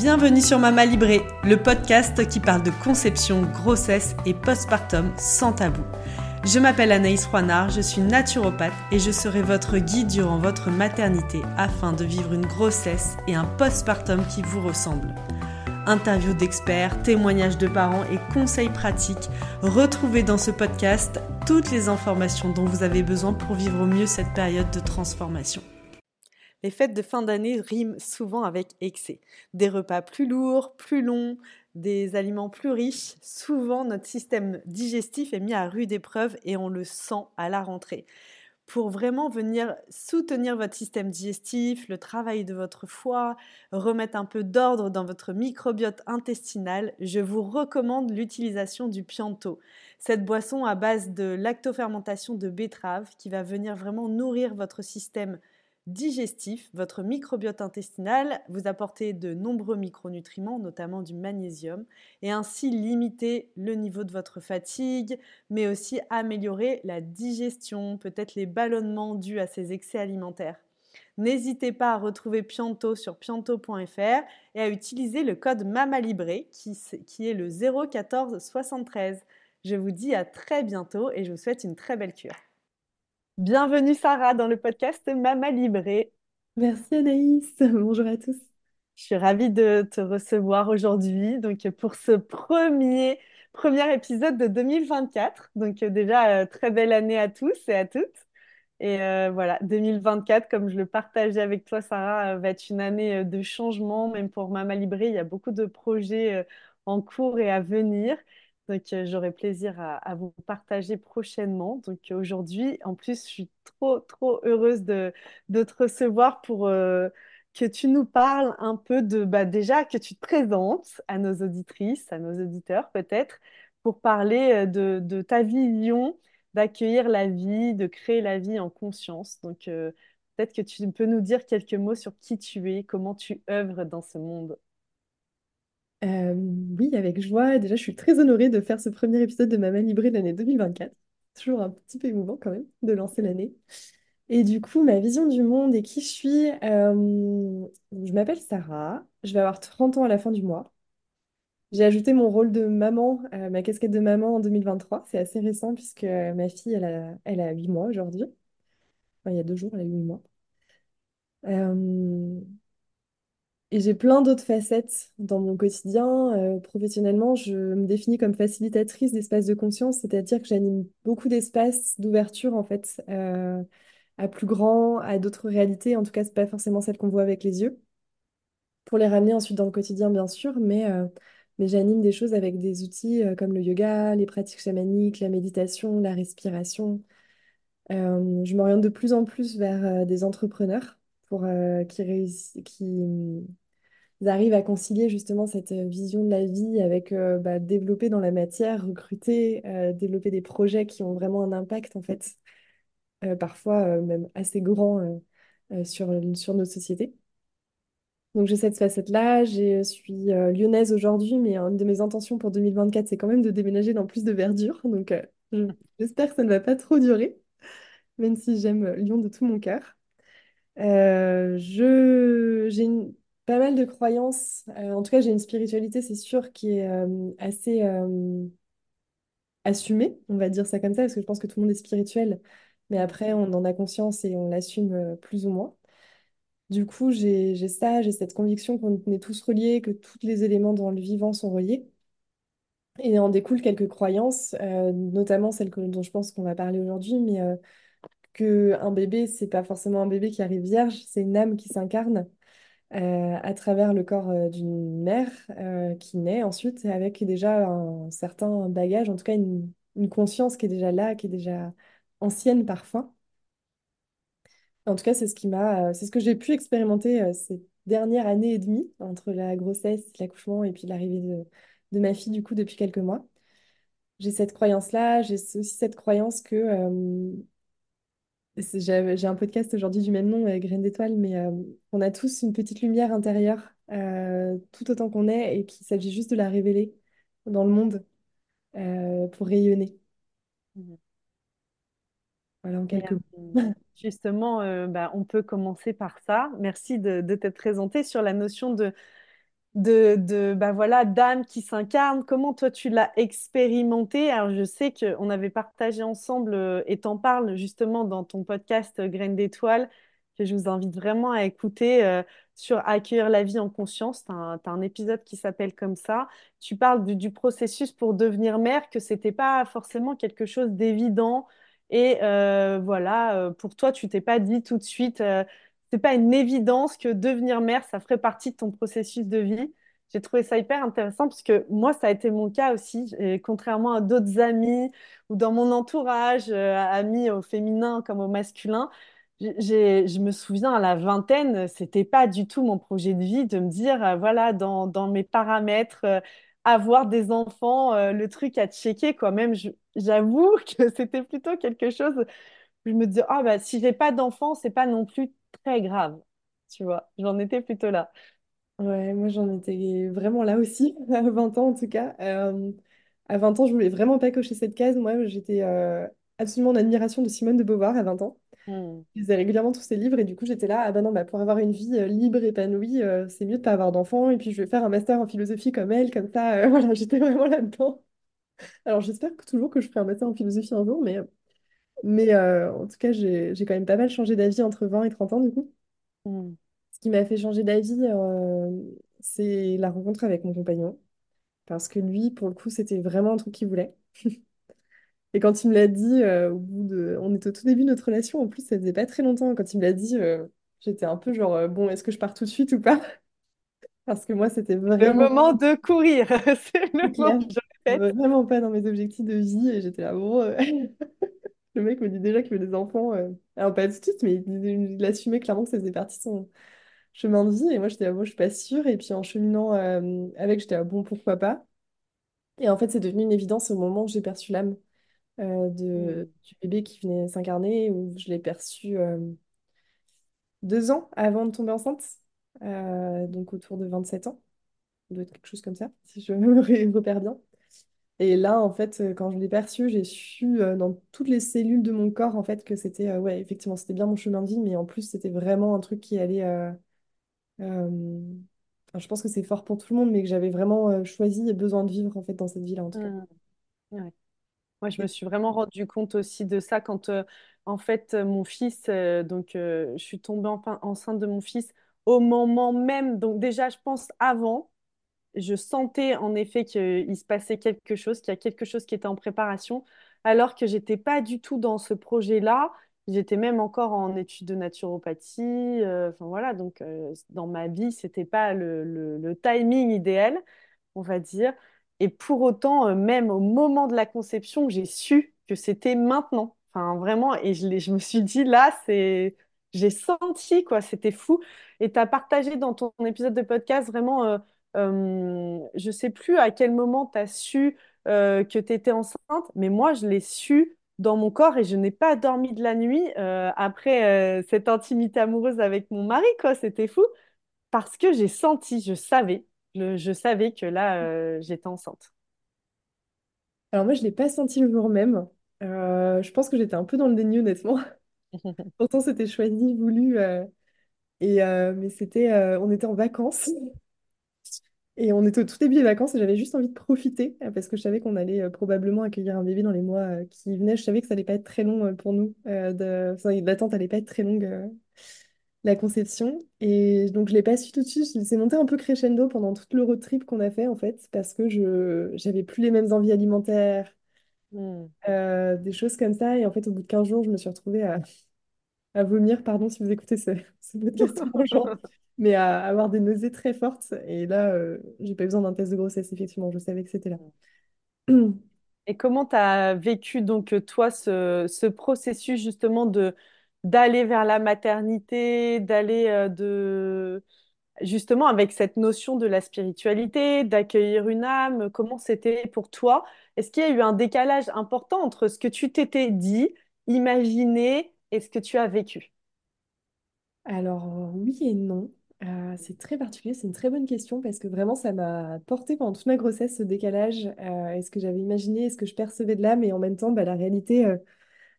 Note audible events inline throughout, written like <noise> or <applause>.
Bienvenue sur Mama Libré, le podcast qui parle de conception, grossesse et postpartum sans tabou. Je m'appelle Anaïs Roinard, je suis naturopathe et je serai votre guide durant votre maternité afin de vivre une grossesse et un postpartum qui vous ressemblent. Interviews d'experts, témoignages de parents et conseils pratiques, retrouvez dans ce podcast toutes les informations dont vous avez besoin pour vivre au mieux cette période de transformation. Les fêtes de fin d'année riment souvent avec excès. Des repas plus lourds, plus longs, des aliments plus riches. Souvent, notre système digestif est mis à rude épreuve et on le sent à la rentrée. Pour vraiment venir soutenir votre système digestif, le travail de votre foie, remettre un peu d'ordre dans votre microbiote intestinal, je vous recommande l'utilisation du Pianto. Cette boisson à base de lactofermentation de betterave qui va venir vraiment nourrir votre système digestif, votre microbiote intestinal, vous apportez de nombreux micronutriments, notamment du magnésium, et ainsi limiter le niveau de votre fatigue, mais aussi améliorer la digestion, peut-être les ballonnements dus à ces excès alimentaires. N'hésitez pas à retrouver Pianto sur pianto.fr et à utiliser le code MAMALIBRé qui, est le 014 73. Je vous dis à très bientôt et je vous souhaite une très belle cure. Bienvenue Sarah dans le podcast Mama Libré. Merci Anaïs. <laughs> Bonjour à tous. Je suis ravie de te recevoir aujourd'hui donc pour ce premier premier épisode de 2024. Donc euh, déjà euh, très belle année à tous et à toutes. Et euh, voilà, 2024, comme je le partageais avec toi, Sarah, va être une année de changement, même pour Mama Libré. Il y a beaucoup de projets en cours et à venir. Donc, euh, j'aurai plaisir à, vous partager prochainement. Donc, aujourd'hui, en plus, je suis trop, trop heureuse de, te recevoir pour euh, que tu nous parles un peu de, bah, déjà, que tu te présentes à nos auditrices, à nos auditeurs peut-être, pour parler euh, de, ta vision d'accueillir la vie, de créer la vie en conscience. Donc, peut-être que tu peux nous dire quelques mots sur qui tu es, comment tu œuvres dans ce monde. Euh, oui, avec joie. Déjà, je suis très honorée de faire ce premier épisode de ma main librée de l'année 2024. Toujours un petit peu émouvant quand même de lancer l'année. Et du coup, ma vision du monde et qui je suis, euh, je m'appelle Sarah, je vais avoir 30 ans à la fin du mois. J'ai ajouté mon rôle de maman, euh, ma casquette de maman en 2023. C'est assez récent puisque ma fille, elle a, elle a 8 mois aujourd'hui. Enfin, il y a deux jours, elle a 8 mois. Et j'ai plein d'autres facettes dans mon quotidien. Euh, professionnellement, je me définis comme facilitatrice d'espaces de conscience, c'est-à-dire que j'anime beaucoup d'espaces d'ouverture en fait euh, à plus grand, à d'autres réalités. En tout cas, pas forcément celles qu'on voit avec les yeux. Pour les ramener ensuite dans le quotidien, bien sûr, mais, euh, mais j'anime des choses avec des outils comme le yoga, les pratiques chamaniques, la méditation, la respiration. je m'oriente de plus en plus vers des entrepreneurs pour qui, qui arrivent à concilier justement cette euh, vision de la vie avec euh, bah, développer dans la matière, recruter, euh, développer des projets qui ont vraiment un impact en fait, parfois même assez grand sur, sur nos sociétés. Donc j'ai cette facette-là, je suis lyonnaise aujourd'hui, mais une de mes intentions pour 2024, c'est quand même de déménager dans plus de verdure. Donc j'espère que ça ne va pas trop durer, même si j'aime Lyon de tout mon cœur. je, j'ai une, pas mal de croyances. Euh, en tout cas, j'ai une spiritualité, c'est sûr, qui est euh, assez euh, assumée, on va dire ça comme ça, parce que je pense que tout le monde est spirituel, mais après, on en a conscience et on l'assume plus ou moins. Du coup, j'ai ça, j'ai cette conviction qu'on est tous reliés, que tous les éléments dans le vivant sont reliés. Et en découle quelques croyances, notamment celles que, dont je pense qu'on va parler aujourd'hui, mais que un bébé, c'est pas forcément un bébé qui arrive vierge, c'est une âme qui s'incarne euh, à travers le corps euh, d'une mère euh, qui naît ensuite avec déjà un certain bagage, en tout cas une, conscience qui est déjà là, qui est déjà ancienne parfois. En tout cas, c'est ce qui m'a, c'est ce que j'ai pu expérimenter ces dernières années et demie entre la grossesse, l'accouchement et puis l'arrivée de, de, ma fille du coup depuis quelques mois. J'ai cette croyance-là, j'ai aussi cette croyance que j'ai un podcast aujourd'hui du même nom, euh, Graines d'étoiles, mais euh, on a tous une petite lumière intérieure, euh, tout autant qu'on est, et qu'il s'agit juste de la révéler dans le monde pour rayonner. Mhm. Voilà, en quelques mots. Justement, bah, on peut commencer par ça. Merci de, de t'être présenté sur la notion de de, de bah voilà, d'âme qui s'incarne. Comment toi tu l'as expérimenté? Alors je sais qu'on avait partagé ensemble euh, et t'en parles justement dans ton podcast euh, Graines d'étoiles, que je vous invite vraiment à écouter euh, sur accueillir la vie en conscience. Tu as un, épisode qui s'appelle comme ça. Tu parles du, processus pour devenir mère, que c'était pas forcément quelque chose d'évident. Et voilà, pour toi, tu t'es pas dit tout de suite, c'est pas une évidence que devenir mère, ça ferait partie de ton processus de vie. J'ai trouvé ça hyper intéressant parce que moi, ça a été mon cas aussi. Contrairement à d'autres amis ou dans mon entourage, euh, amis au féminin comme au masculin, je me souviens à la vingtaine, c'était pas du tout mon projet de vie de me dire, euh, voilà, dans, dans mes paramètres, euh, avoir des enfants, le truc à checker, quoi. Même, j'avoue <laughs> que c'était plutôt quelque chose je me dis, ah bah si j'ai pas d'enfant, c'est pas non plus très grave. Tu vois, j'en étais plutôt là. Ouais, moi j'en étais vraiment là aussi, <laughs> à 20 ans en tout cas. Euh, à 20 ans, je voulais vraiment pas cocher cette case. Moi, j'étais euh, absolument en admiration de Simone de Beauvoir à 20 ans. Hmm. Je lisais régulièrement tous ses livres et du coup j'étais là, ah bah non, bah pour avoir une vie euh, libre, épanouie, euh, c'est mieux de pas avoir d'enfants. Et puis je vais faire un master en philosophie comme elle, comme ça. euh, <laughs> voilà, j'étais vraiment là-dedans. Alors j'espère que toujours que je ferai un master en philosophie un jour, mais, mais euh, en tout cas j'ai j'ai quand même pas mal changé d'avis entre 20 et 30 ans du coup. Hmm. Ce qui m'a fait changer d'avis, euh, c'est la rencontre avec mon compagnon. Parce que lui, pour le coup, c'était vraiment un truc qu'il voulait. <laughs> Et quand il me l'a dit, euh, au bout de... On était au tout début de notre relation, en plus, ça faisait pas très longtemps. Quand il me l'a dit, euh, j'étais un peu genre, euh, bon, est-ce que je pars tout de suite ou pas? <laughs> Parce que moi, c'était Le vraiment moment de courir, <laughs> c'est le moment clair. je répète. Vraiment pas dans mes objectifs de vie. Et j'étais là, bon, euh, le mec me dit déjà qu'il veut des enfants. euh, Alors, pas tout de suite, mais il, il assumait clairement que ça faisait partie de son chemin de vie. Et moi, j'étais là, bon, je suis pas sûre. Et puis, en cheminant euh, avec, j'étais là, bon, pourquoi pas? Et en fait, c'est devenu une évidence au moment où j'ai perçu l'âme. euh, de, du bébé qui venait s'incarner, où je l'ai perçu euh, deux ans avant de tomber enceinte, euh, donc autour de 27 ans, doit être quelque chose comme ça, si je <laughs> me repère bien. Et là, en fait, euh, quand je l'ai perçu, j'ai su euh, dans toutes les cellules de mon corps, en fait, que c'était, euh, ouais, effectivement, c'était bien mon chemin de vie, mais en plus, c'était vraiment un truc qui allait... euh, euh, enfin, je pense que c'est fort pour tout le monde, mais que j'avais vraiment euh, choisi et besoin de vivre, en fait, dans cette vie-là, en tout cas. Ouais. Moi, je me Et- suis vraiment rendu compte aussi de ça quand, euh, en fait, euh, mon fils, euh, donc, euh, je suis tombée enfin enceinte de mon fils au moment même, donc déjà, je pense avant. Je sentais en effet qu'il se passait quelque chose, qu'il y a quelque chose qui était en préparation, alors que j'étais pas du tout dans ce projet-là. J'étais même encore en études de naturopathie. euh, enfin voilà, donc euh, dans ma vie, c'était pas le, le- timing idéal, on va dire. Et pour autant, euh, même au moment de la conception, j'ai su que c'était maintenant. Enfin vraiment, et je, je me suis dit là, c'est, j'ai senti quoi, c'était fou. Et tu as partagé dans ton épisode de podcast vraiment. Je sais plus à quel moment tu as su que tu étais enceinte, mais moi, je l'ai su dans mon corps et je n'ai pas dormi de la nuit euh, après euh, cette intimité amoureuse avec mon mari, quoi. C'était fou parce que j'ai senti, je savais, je, je savais que là, euh, j'étais enceinte. Alors moi, je l'ai pas senti le jour même. Je pense que j'étais un peu dans le déni, honnêtement. <laughs> Pourtant, c'était choisi, voulu. et, mais c'était, on était en vacances. Et on était au tout début des vacances et j'avais juste envie de profiter euh, parce que je savais qu'on allait euh, probablement accueillir un bébé dans les mois euh, qui venaient. Je savais que ça allait pas être très long pour nous. De... enfin, l'attente allait pas être très longue, la conception. Et donc, je l'ai pas su tout de suite. C'est monté un peu crescendo pendant tout le road trip qu'on a fait, en fait, parce que je j'avais plus les mêmes envies alimentaires, euh, des choses comme ça. Et en fait, au bout de 15 jours, je me suis retrouvée à à vomir, pardon si vous écoutez ce, ce podcast <laughs> mais à avoir des nausées très fortes. Et là, euh, j'ai pas besoin d'un test de grossesse, effectivement, je savais que c'était là. <clears throat> Et comment tu as vécu donc toi ce, ce processus justement de d'aller vers la maternité, d'aller euh, de justement avec cette notion de la spiritualité, d'accueillir une âme, comment c'était pour toi? Est-ce qu'il y a eu un décalage important entre ce que tu t'étais dit, imaginé et ce que tu as vécu? Alors, oui et non. Euh, c'est très particulier, c'est une très bonne question parce que vraiment ça m'a porté pendant toute ma grossesse ce décalage. Euh, est-ce que j'avais imaginé, est-ce que je percevais de l'âme et en même temps bah, la réalité euh,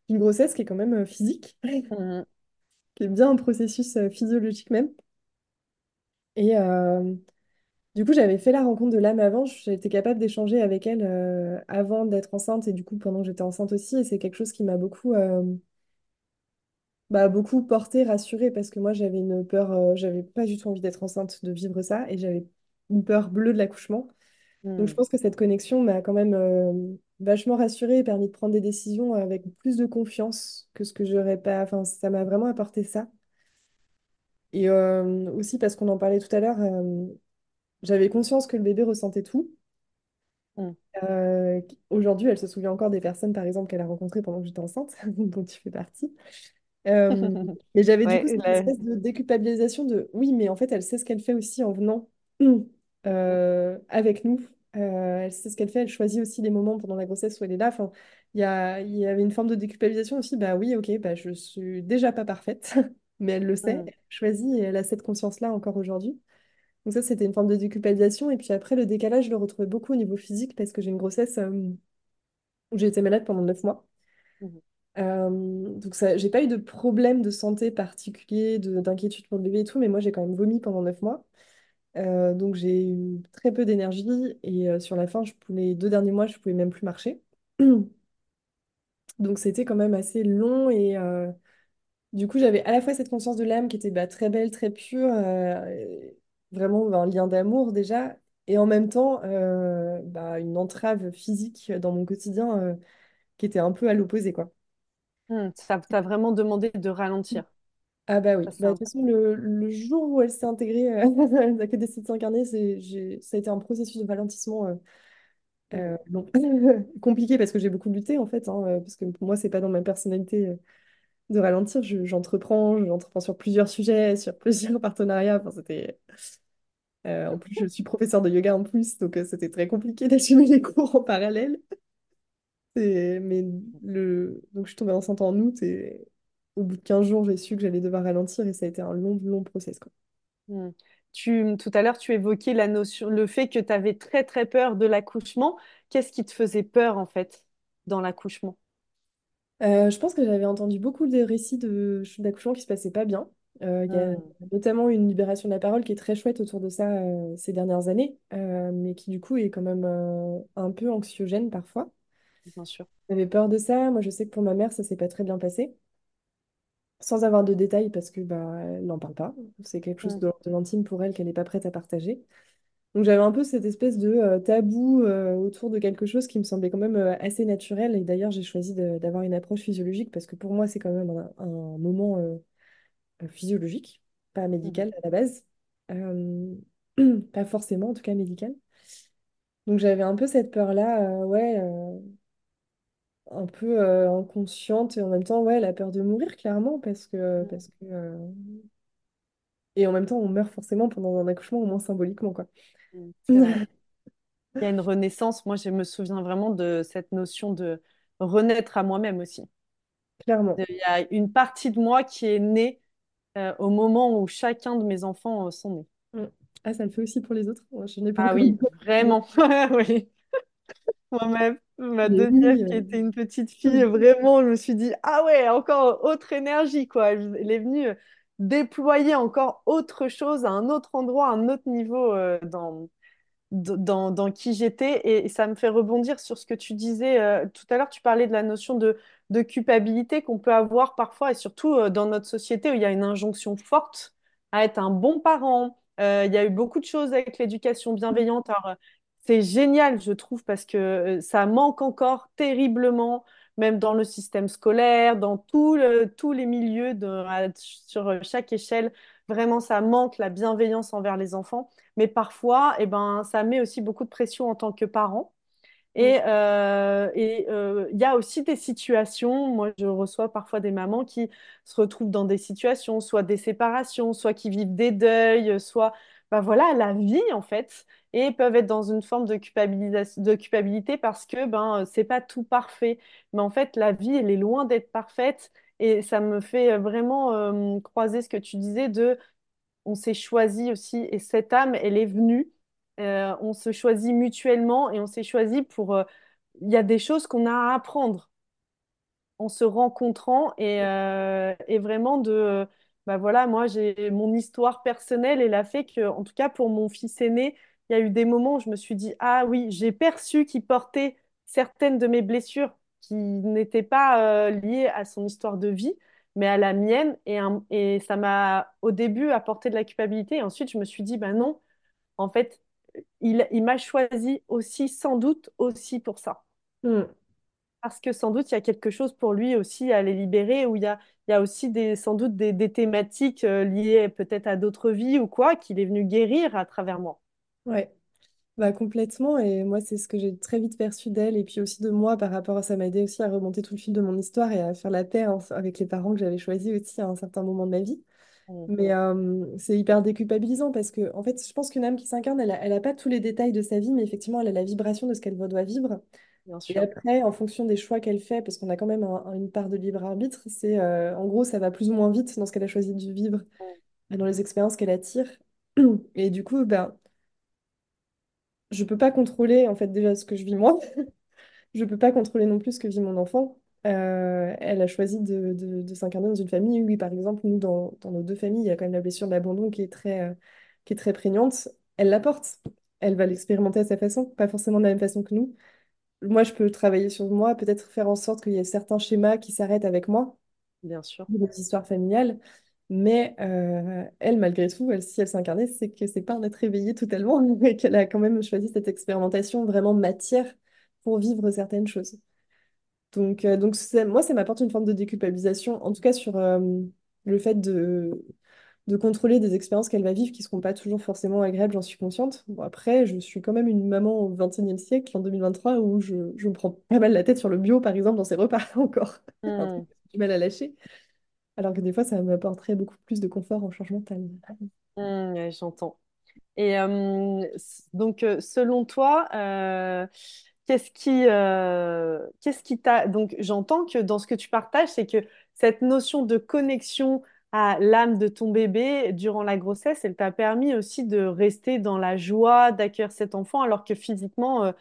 d'une grossesse qui est quand même euh, physique, Mhm. <laughs> qui est bien un processus euh, physiologique même. Et, Du coup, j'avais fait la rencontre de l'âme avant, j'étais capable d'échanger avec elle avant d'être enceinte et du coup pendant que j'étais enceinte aussi. Et c'est quelque chose qui m'a beaucoup, bah, beaucoup porté, rassurée parce que moi j'avais une peur, euh, j'avais pas du tout envie d'être enceinte, de vivre ça et j'avais une peur bleue de l'accouchement. Donc je Hmm, pense que cette connexion m'a quand même euh, vachement rassurée et permis de prendre des décisions avec plus de confiance que ce que j'aurais pas. Enfin, ça m'a vraiment apporté ça. Et euh, aussi parce qu'on en parlait tout à l'heure, euh, j'avais conscience que le bébé ressentait tout. hmm. Euh, aujourd'hui, elle se souvient encore des personnes, par exemple, qu'elle a rencontrées pendant que j'étais enceinte, <laughs> dont tu fais partie. Euh, <laughs> mais j'avais du coup Ouais, cette la- espèce de déculpabilisation de oui, mais en fait, elle sait ce qu'elle fait aussi en venant <clears throat> euh, avec nous. Euh, elle sait ce qu'elle fait, elle choisit aussi les moments pendant la grossesse où elle est là. Enfin, il y a, il y avait une forme de déculpabilisation aussi. Bah oui, ok, bah, je suis déjà pas parfaite, <laughs> mais elle le sait, Hmm, elle choisit et elle a cette conscience-là encore aujourd'hui. Donc ça, c'était une forme de déculpabilisation. Et puis après, le décalage, je le retrouvais beaucoup au niveau physique parce que j'ai une grossesse où j'ai été malade pendant neuf mois. Donc ça, j'ai pas eu de problème de santé particulier, de- d'inquiétude pour le bébé et tout, mais moi j'ai quand même vomi pendant neuf mois. Donc j'ai eu très peu d'énergie et sur la fin, les deux derniers mois, je pouvais même plus marcher. Donc c'était quand même assez long et du coup j'avais à la fois cette conscience de l'âme qui était bah, très belle, très pure, vraiment un lien d'amour déjà, et en même temps bah, une entrave physique dans mon quotidien qui était un peu à l'opposé quoi. Hmm. Ça t'a vraiment demandé de ralentir. Ah bah oui, bah, de toute façon le, le jour où elle s'est intégrée, euh, <laughs> elle a que décidé de s'incarner, c'est, j'ai- ça a été un processus de ralentissement euh, euh, bon, <laughs> compliqué parce que j'ai beaucoup lutté en fait, hein, euh, parce que pour moi c'est pas dans ma personnalité euh, de ralentir, Je- j'entreprends, j'entreprends sur plusieurs sujets, sur plusieurs <laughs> partenariats, enfin, c'était... euh, en plus je suis professeure de yoga en plus, donc euh, c'était très compliqué d'assumer les cours en parallèle. Mais le... donc je suis tombée enceinte en août et au bout de 15 jours j'ai su que j'allais devoir ralentir et ça a été un long, long process quoi. hmm. Tu, tout à l'heure, tu évoquais la notion, le fait que tu avais très très peur de l'accouchement. Qu'est-ce qui te faisait peur en fait dans l'accouchement? Euh, je pense que j'avais entendu beaucoup de récits de d'accouchements qui se passaient pas bien. Euh, Il y a Hmm, notamment une libération de la parole qui est très chouette autour de ça euh, ces dernières années, mais qui du coup est quand même un peu anxiogène parfois. Bien sûr. J'avais peur de ça. Moi, je sais que pour ma mère, ça s'est pas très bien passé, sans avoir de détails parce que bah, elle n'en parle pas. C'est quelque chose de, de l'intime pour elle qu'elle n'est pas prête à partager. Donc j'avais un peu cette espèce de euh, tabou euh, autour de quelque chose qui me semblait quand même euh, assez naturel. Et d'ailleurs, j'ai choisi de- d'avoir une approche physiologique parce que pour moi, c'est quand même un, un moment euh, euh, physiologique, pas mhm, médical à la base. Euh, <clears throat> pas forcément, en tout cas médical. Donc j'avais un peu cette peur-là, euh, ouais, euh, un peu euh, inconsciente et en même temps, ouais, la peur de mourir, clairement, parce que, hmm, parce que euh, et en même temps, on meurt forcément pendant un accouchement, au moins symboliquement, quoi. <laughs> C'est vrai. Il y a une renaissance. Moi, je me souviens vraiment de cette notion de renaître à moi-même aussi. Clairement. De- Il y a une partie de moi qui est née euh, au moment où chacun de mes enfants euh, sont nés. Mm. Ah, ça le fait aussi pour les autres. Moi, Je n'ai pas Ah encore oui, vraiment. <laughs> Oui. Moi-même, ma Mais oui, deuxième qui était une petite fille, vraiment, je me suis dit, ah ouais, encore autre énergie, quoi. Elle elle est venue euh, déployer encore autre chose à un autre endroit, à un autre niveau euh, dans, dans, dans qui j'étais et, et ça me fait rebondir sur ce que tu disais euh, tout à l'heure. Tu parlais de la notion de, de culpabilité qu'on peut avoir parfois et surtout euh, dans notre société où il y a une injonction forte à être un bon parent. Il y a eu beaucoup de choses avec l'éducation bienveillante. Alors, c'est génial, je trouve, parce que euh, ça manque encore terriblement, même dans le système scolaire, dans tout le- tous les milieux, de, à- sur chaque échelle. Vraiment, ça manque la bienveillance envers les enfants. Mais parfois, eh ben, ça met aussi beaucoup de pression en tant que parent. Et euh, et, euh, il y a aussi des situations, moi je reçois parfois des mamans qui se retrouvent dans des situations, soit des séparations, soit qui vivent des deuils, soit bah voilà, la vie en fait, et peuvent être dans une forme de culpabilisation, de culpabilité parce que ben c'est pas tout parfait. Mais en fait, la vie, elle est loin d'être parfaite. Et ça me fait vraiment euh, croiser ce que tu disais de on s'est choisi aussi, et cette âme, elle est venue. Euh, on se choisit mutuellement et on s'est choisi pour. euh, Il y a des choses qu'on a à apprendre en se rencontrant et, euh, et vraiment de. Bah voilà, moi, j'ai mon histoire personnelle, elle a fait que, en tout cas pour mon fils aîné, il y a eu des moments où je me suis dit, ah oui, j'ai perçu qu'il portait certaines de mes blessures qui n'étaient pas euh, liées à son histoire de vie, mais à la mienne. Et, un- et ça m'a au début apporté de la culpabilité. Et ensuite, je me suis dit, ben non, en fait, il, m'a choisi aussi, sans doute, aussi pour ça. Mm. Parce que sans doute, il y a quelque chose pour lui aussi à les libérer, où il y a, il y a aussi des, sans doute des, des thématiques euh, liées peut-être à d'autres vies ou quoi, qu'il est venu guérir à travers moi. Ouais. Bah, complètement, et moi c'est ce que j'ai très vite perçu d'elle, et puis aussi de moi par rapport à ça m'a aidé aussi à remonter tout le fil de mon histoire et à faire la paix hein, avec les parents que j'avais choisis aussi à un certain moment de ma vie. Mais euh, c'est hyper déculpabilisant parce que en fait je pense qu'une âme qui s'incarne, elle a, elle a pas tous les détails de sa vie, mais effectivement elle a la vibration de ce qu'elle doit vivre. Bien Et après, en fonction des choix qu'elle fait, parce qu'on a quand même un- une part de libre arbitre, c'est euh, en gros ça va plus ou moins vite dans ce qu'elle a choisi de vivre, dans les expériences qu'elle attire. <clears throat> Et du coup, ben, je peux pas contrôler en fait déjà ce que je vis moi. <laughs> Je peux pas contrôler non plus ce que vit mon enfant. Euh, elle a choisi de, de- de s'incarner dans une famille. Oui, par exemple, nous, dans, dans nos deux familles, il y a quand même la blessure de l'abandon qui est très, euh, qui est très prégnante. Elle la porte. Elle va l'expérimenter à sa façon, pas forcément de la même façon que nous. Moi, je peux travailler sur moi, peut-être faire en sorte qu'il y ait certains schémas qui s'arrêtent avec moi, Bien sûr. de notre histoire familiale. Mais euh, elle, malgré tout, elle, si elle s'incarnait, c'est que c'est pas un être éveillé totalement, <laughs> et qu'elle a quand même choisi cette expérimentation vraiment matière pour vivre certaines choses. Donc, euh, donc moi, ça m'apporte une forme de déculpabilisation, en tout cas sur euh, le fait de, de contrôler des expériences qu'elle va vivre qui ne seront pas toujours forcément agréables, j'en suis consciente. Bon, après, je suis quand même une maman au XXIe siècle, en 2023, où je, je me prends pas mal la tête sur le bio, par exemple, dans ses repas <laughs> encore. Mm, j'ai du mal à lâcher. Alors que des fois, ça m'apporterait beaucoup plus de confort en change mental. mm, ouais, j'entends. Et euh, donc, selon toi, euh, qu'est-ce qui, euh, qu'est-ce qui t'a... Donc, j'entends que dans ce que tu partages, c'est que cette notion de connexion à l'âme de ton bébé durant la grossesse, elle t'a permis aussi de rester dans la joie d'accueillir cet enfant, alors que physiquement, euh,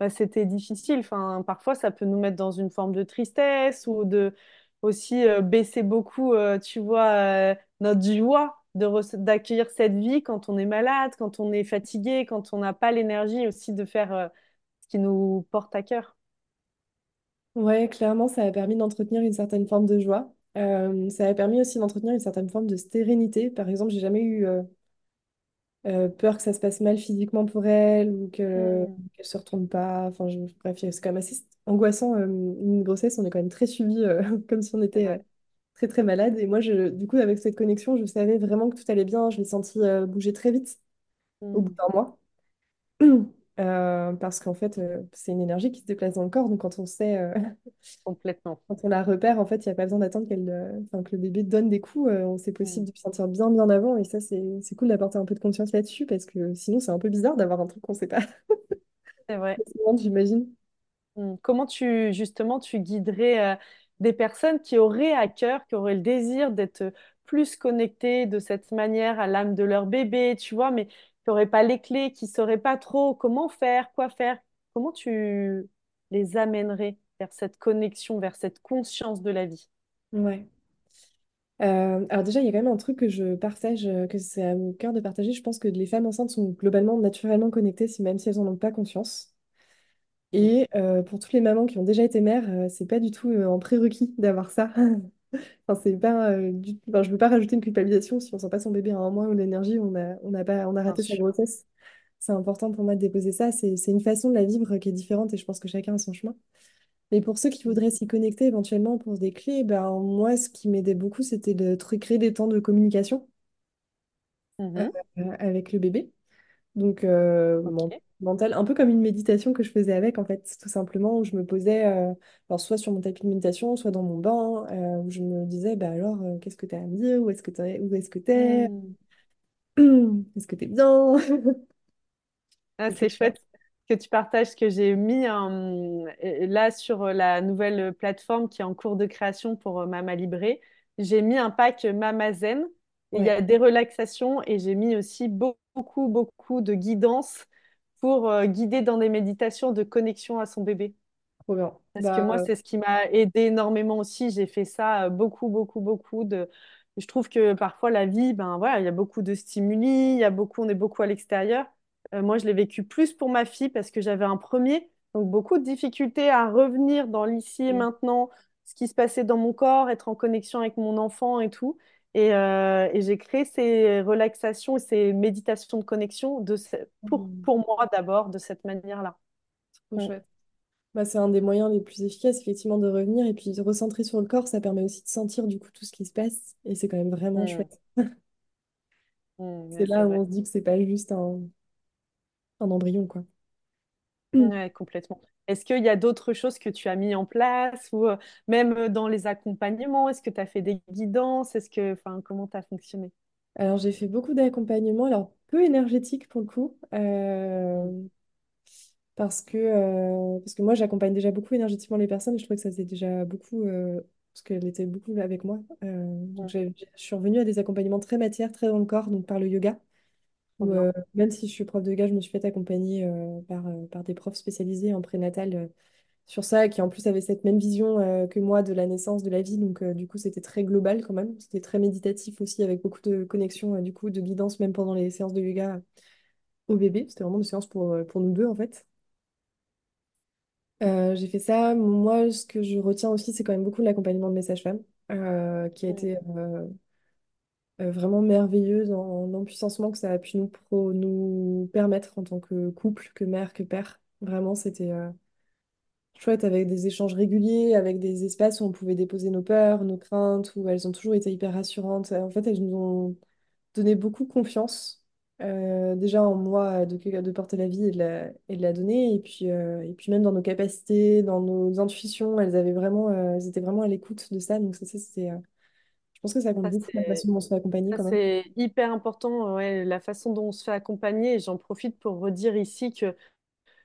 bah, c'était difficile. Enfin, parfois, ça peut nous mettre dans une forme de tristesse ou de aussi euh, baisser beaucoup, euh, tu vois, notre joie d'accueillir cette vie quand on est malade, quand on est fatigué, quand on n'a pas l'énergie aussi de faire ce qui nous porte à cœur. Ouais, clairement, ça a permis d'entretenir une certaine forme de joie. Euh, ça a permis aussi d'entretenir une certaine forme de sérénité. Par exemple, j'ai jamais eu euh, euh, peur que ça se passe mal physiquement pour elle ou que, Hmm, qu'elle se retourne pas. Enfin, je- bref, c'est quand même assez angoissant. euh, une grossesse, on est quand même très suivi, euh, <laughs> comme si on c'est était euh, vrai. très très malade. Et moi, je, du coup, avec cette connexion, je savais vraiment que tout allait bien. Je l'ai senti euh, bouger très vite au bout Hmm, d'un mois. <clears throat> Euh, parce qu'en fait, euh, c'est une énergie qui se déplace dans le corps. Donc, quand on sait, euh, <laughs> complètement. quand on la repère, en fait, il n'y a pas besoin d'attendre qu'elle, enfin, que le bébé donne des coups. On- c'est possible de se sentir bien, bien avant. Et ça, c'est c'est cool d'apporter un peu de conscience là-dessus parce que sinon, c'est un peu bizarre d'avoir un truc qu'on ne sait pas. c'est vrai. <laughs> J'imagine. Hmm. Comment tu, justement, tu guiderais des personnes qui auraient à cœur, qui auraient le désir d'être plus connectées de cette manière à l'âme de leur bébé, tu vois, mais n'auraient pas les clés, qui ne sauraient pas trop comment faire, quoi faire. Comment tu les amènerais vers cette connexion, vers cette conscience de la vie? Ouais. Euh, alors déjà, il y a quand même un truc que je partage, euh, que c'est à mon cœur de partager. Je pense que les femmes enceintes sont globalement naturellement connectées, même si elles n'en ont pas conscience. Et euh, pour toutes les mamans qui ont déjà été mères, euh, c'est pas du tout un prérequis d'avoir ça. <laughs> Enfin, c'est pas, euh, du... enfin, je veux pas rajouter une culpabilisation si on sent pas son bébé à un mois ou l'énergie, on a, on a pas, on a Bien raté sa sûr. grossesse. C'est important pour moi de déposer ça. C'est, c'est une façon de la vivre qui est différente et je pense que chacun a son chemin. Mais pour ceux qui voudraient s'y connecter éventuellement pour des clés, ben, moi, ce qui m'aidait beaucoup, c'était de tr- créer des temps de communication euh, Mhm. avec le bébé. Donc, euh, mental, un peu comme une méditation que je faisais avec, en fait, tout simplement, où je me posais, euh, alors soit sur mon tapis de méditation, soit dans mon bain, euh, où je me disais, bah alors, qu'est-ce que tu as à me dire? Où est-ce que t'es? Où est-ce que t'es? <clears throat> Est-ce que t'es bien? <laughs> Ah, c'est chouette que tu partages ce que j'ai mis euh, là sur la nouvelle plateforme qui est en cours de création pour Mama Libré. J'ai mis un pack Mama Zen. Il y a des relaxations et j'ai mis aussi beau- beaucoup, beaucoup de guidance pour euh, guider dans des méditations de connexion à son bébé. trop bien. Parce que Bah, moi, euh, c'est ce qui m'a aidé énormément aussi. J'ai fait ça euh, beaucoup, beaucoup, beaucoup de... Je trouve que parfois la vie, ben voilà, il y a beaucoup de stimuli, il y a beaucoup, on est beaucoup à l'extérieur. Euh, moi, je l'ai vécu plus pour ma fille parce que j'avais un premier, donc beaucoup de difficultés à revenir dans l'ici et Mm. maintenant, ce qui se passait dans mon corps, être en connexion avec mon enfant et tout. Et, euh, et j'ai créé ces relaxations et ces méditations de connexion de ce- pour, Mm. pour moi d'abord, de cette manière-là. Mm. chouette. Bah, c'est un des moyens les plus efficaces, effectivement, de revenir. Et puis, de recentrer sur le corps, ça permet aussi de sentir, du coup, tout ce qui se passe. Et c'est quand même vraiment Mm. chouette. <laughs> C'est là où vrai. on se dit que c'est pas juste un, un embryon, quoi. Ouais, complètement. Est-ce qu'il y a d'autres choses que tu as mis en place ou euh, même euh, dans les accompagnements, est-ce que tu as fait des guidances? Est-ce que, enfin, comment tu as fonctionné? Alors, j'ai fait beaucoup d'accompagnement, alors peu énergétique pour le coup, euh, parce que, euh, parce que moi, j'accompagne déjà beaucoup énergétiquement les personnes et je trouvais que ça faisait déjà beaucoup, parce qu'elle était beaucoup avec moi. Donc, je suis revenue à des accompagnements très matière, très dans le corps, donc par le yoga. Trop Où, bien. euh, même si je suis prof de yoga, je me suis fait accompagner euh, par, euh, par des profs spécialisés en prénatal euh, sur ça, qui en plus avaient cette même vision euh, que moi de la naissance, de la vie. Donc, euh, du coup, c'était très global quand même. C'était très méditatif aussi, avec beaucoup de connexions, euh, du coup, de guidance, même pendant les séances de yoga au bébé. C'était vraiment des séances pour, euh, pour nous deux, en fait. Euh, j'ai fait ça. Moi, ce que je retiens aussi, c'est quand même beaucoup l'accompagnement de mes sages-femmes, euh, qui a été euh, euh, vraiment merveilleux dans l'empuissancement que ça a pu nous, permettre en tant que couple, que mère, que père. Vraiment, c'était euh, chouette avec des échanges réguliers, avec des espaces où on pouvait déposer nos peurs, nos craintes, où elles ont toujours été hyper rassurantes. En fait, elles nous ont donné beaucoup confiance. euh, déjà en moi de, de porter la vie et de la, donner et puis, euh, et puis même dans nos capacités, dans nos intuitions, elles avaient vraiment, euh, elles étaient vraiment à l'écoute de ça donc ça, c'était, euh, je pense que ça compte Ça, beaucoup la façon dont on se fait accompagner ça, quand même. c'est hyper important, ouais, la façon dont on se fait accompagner. Et j'en profite pour redire ici que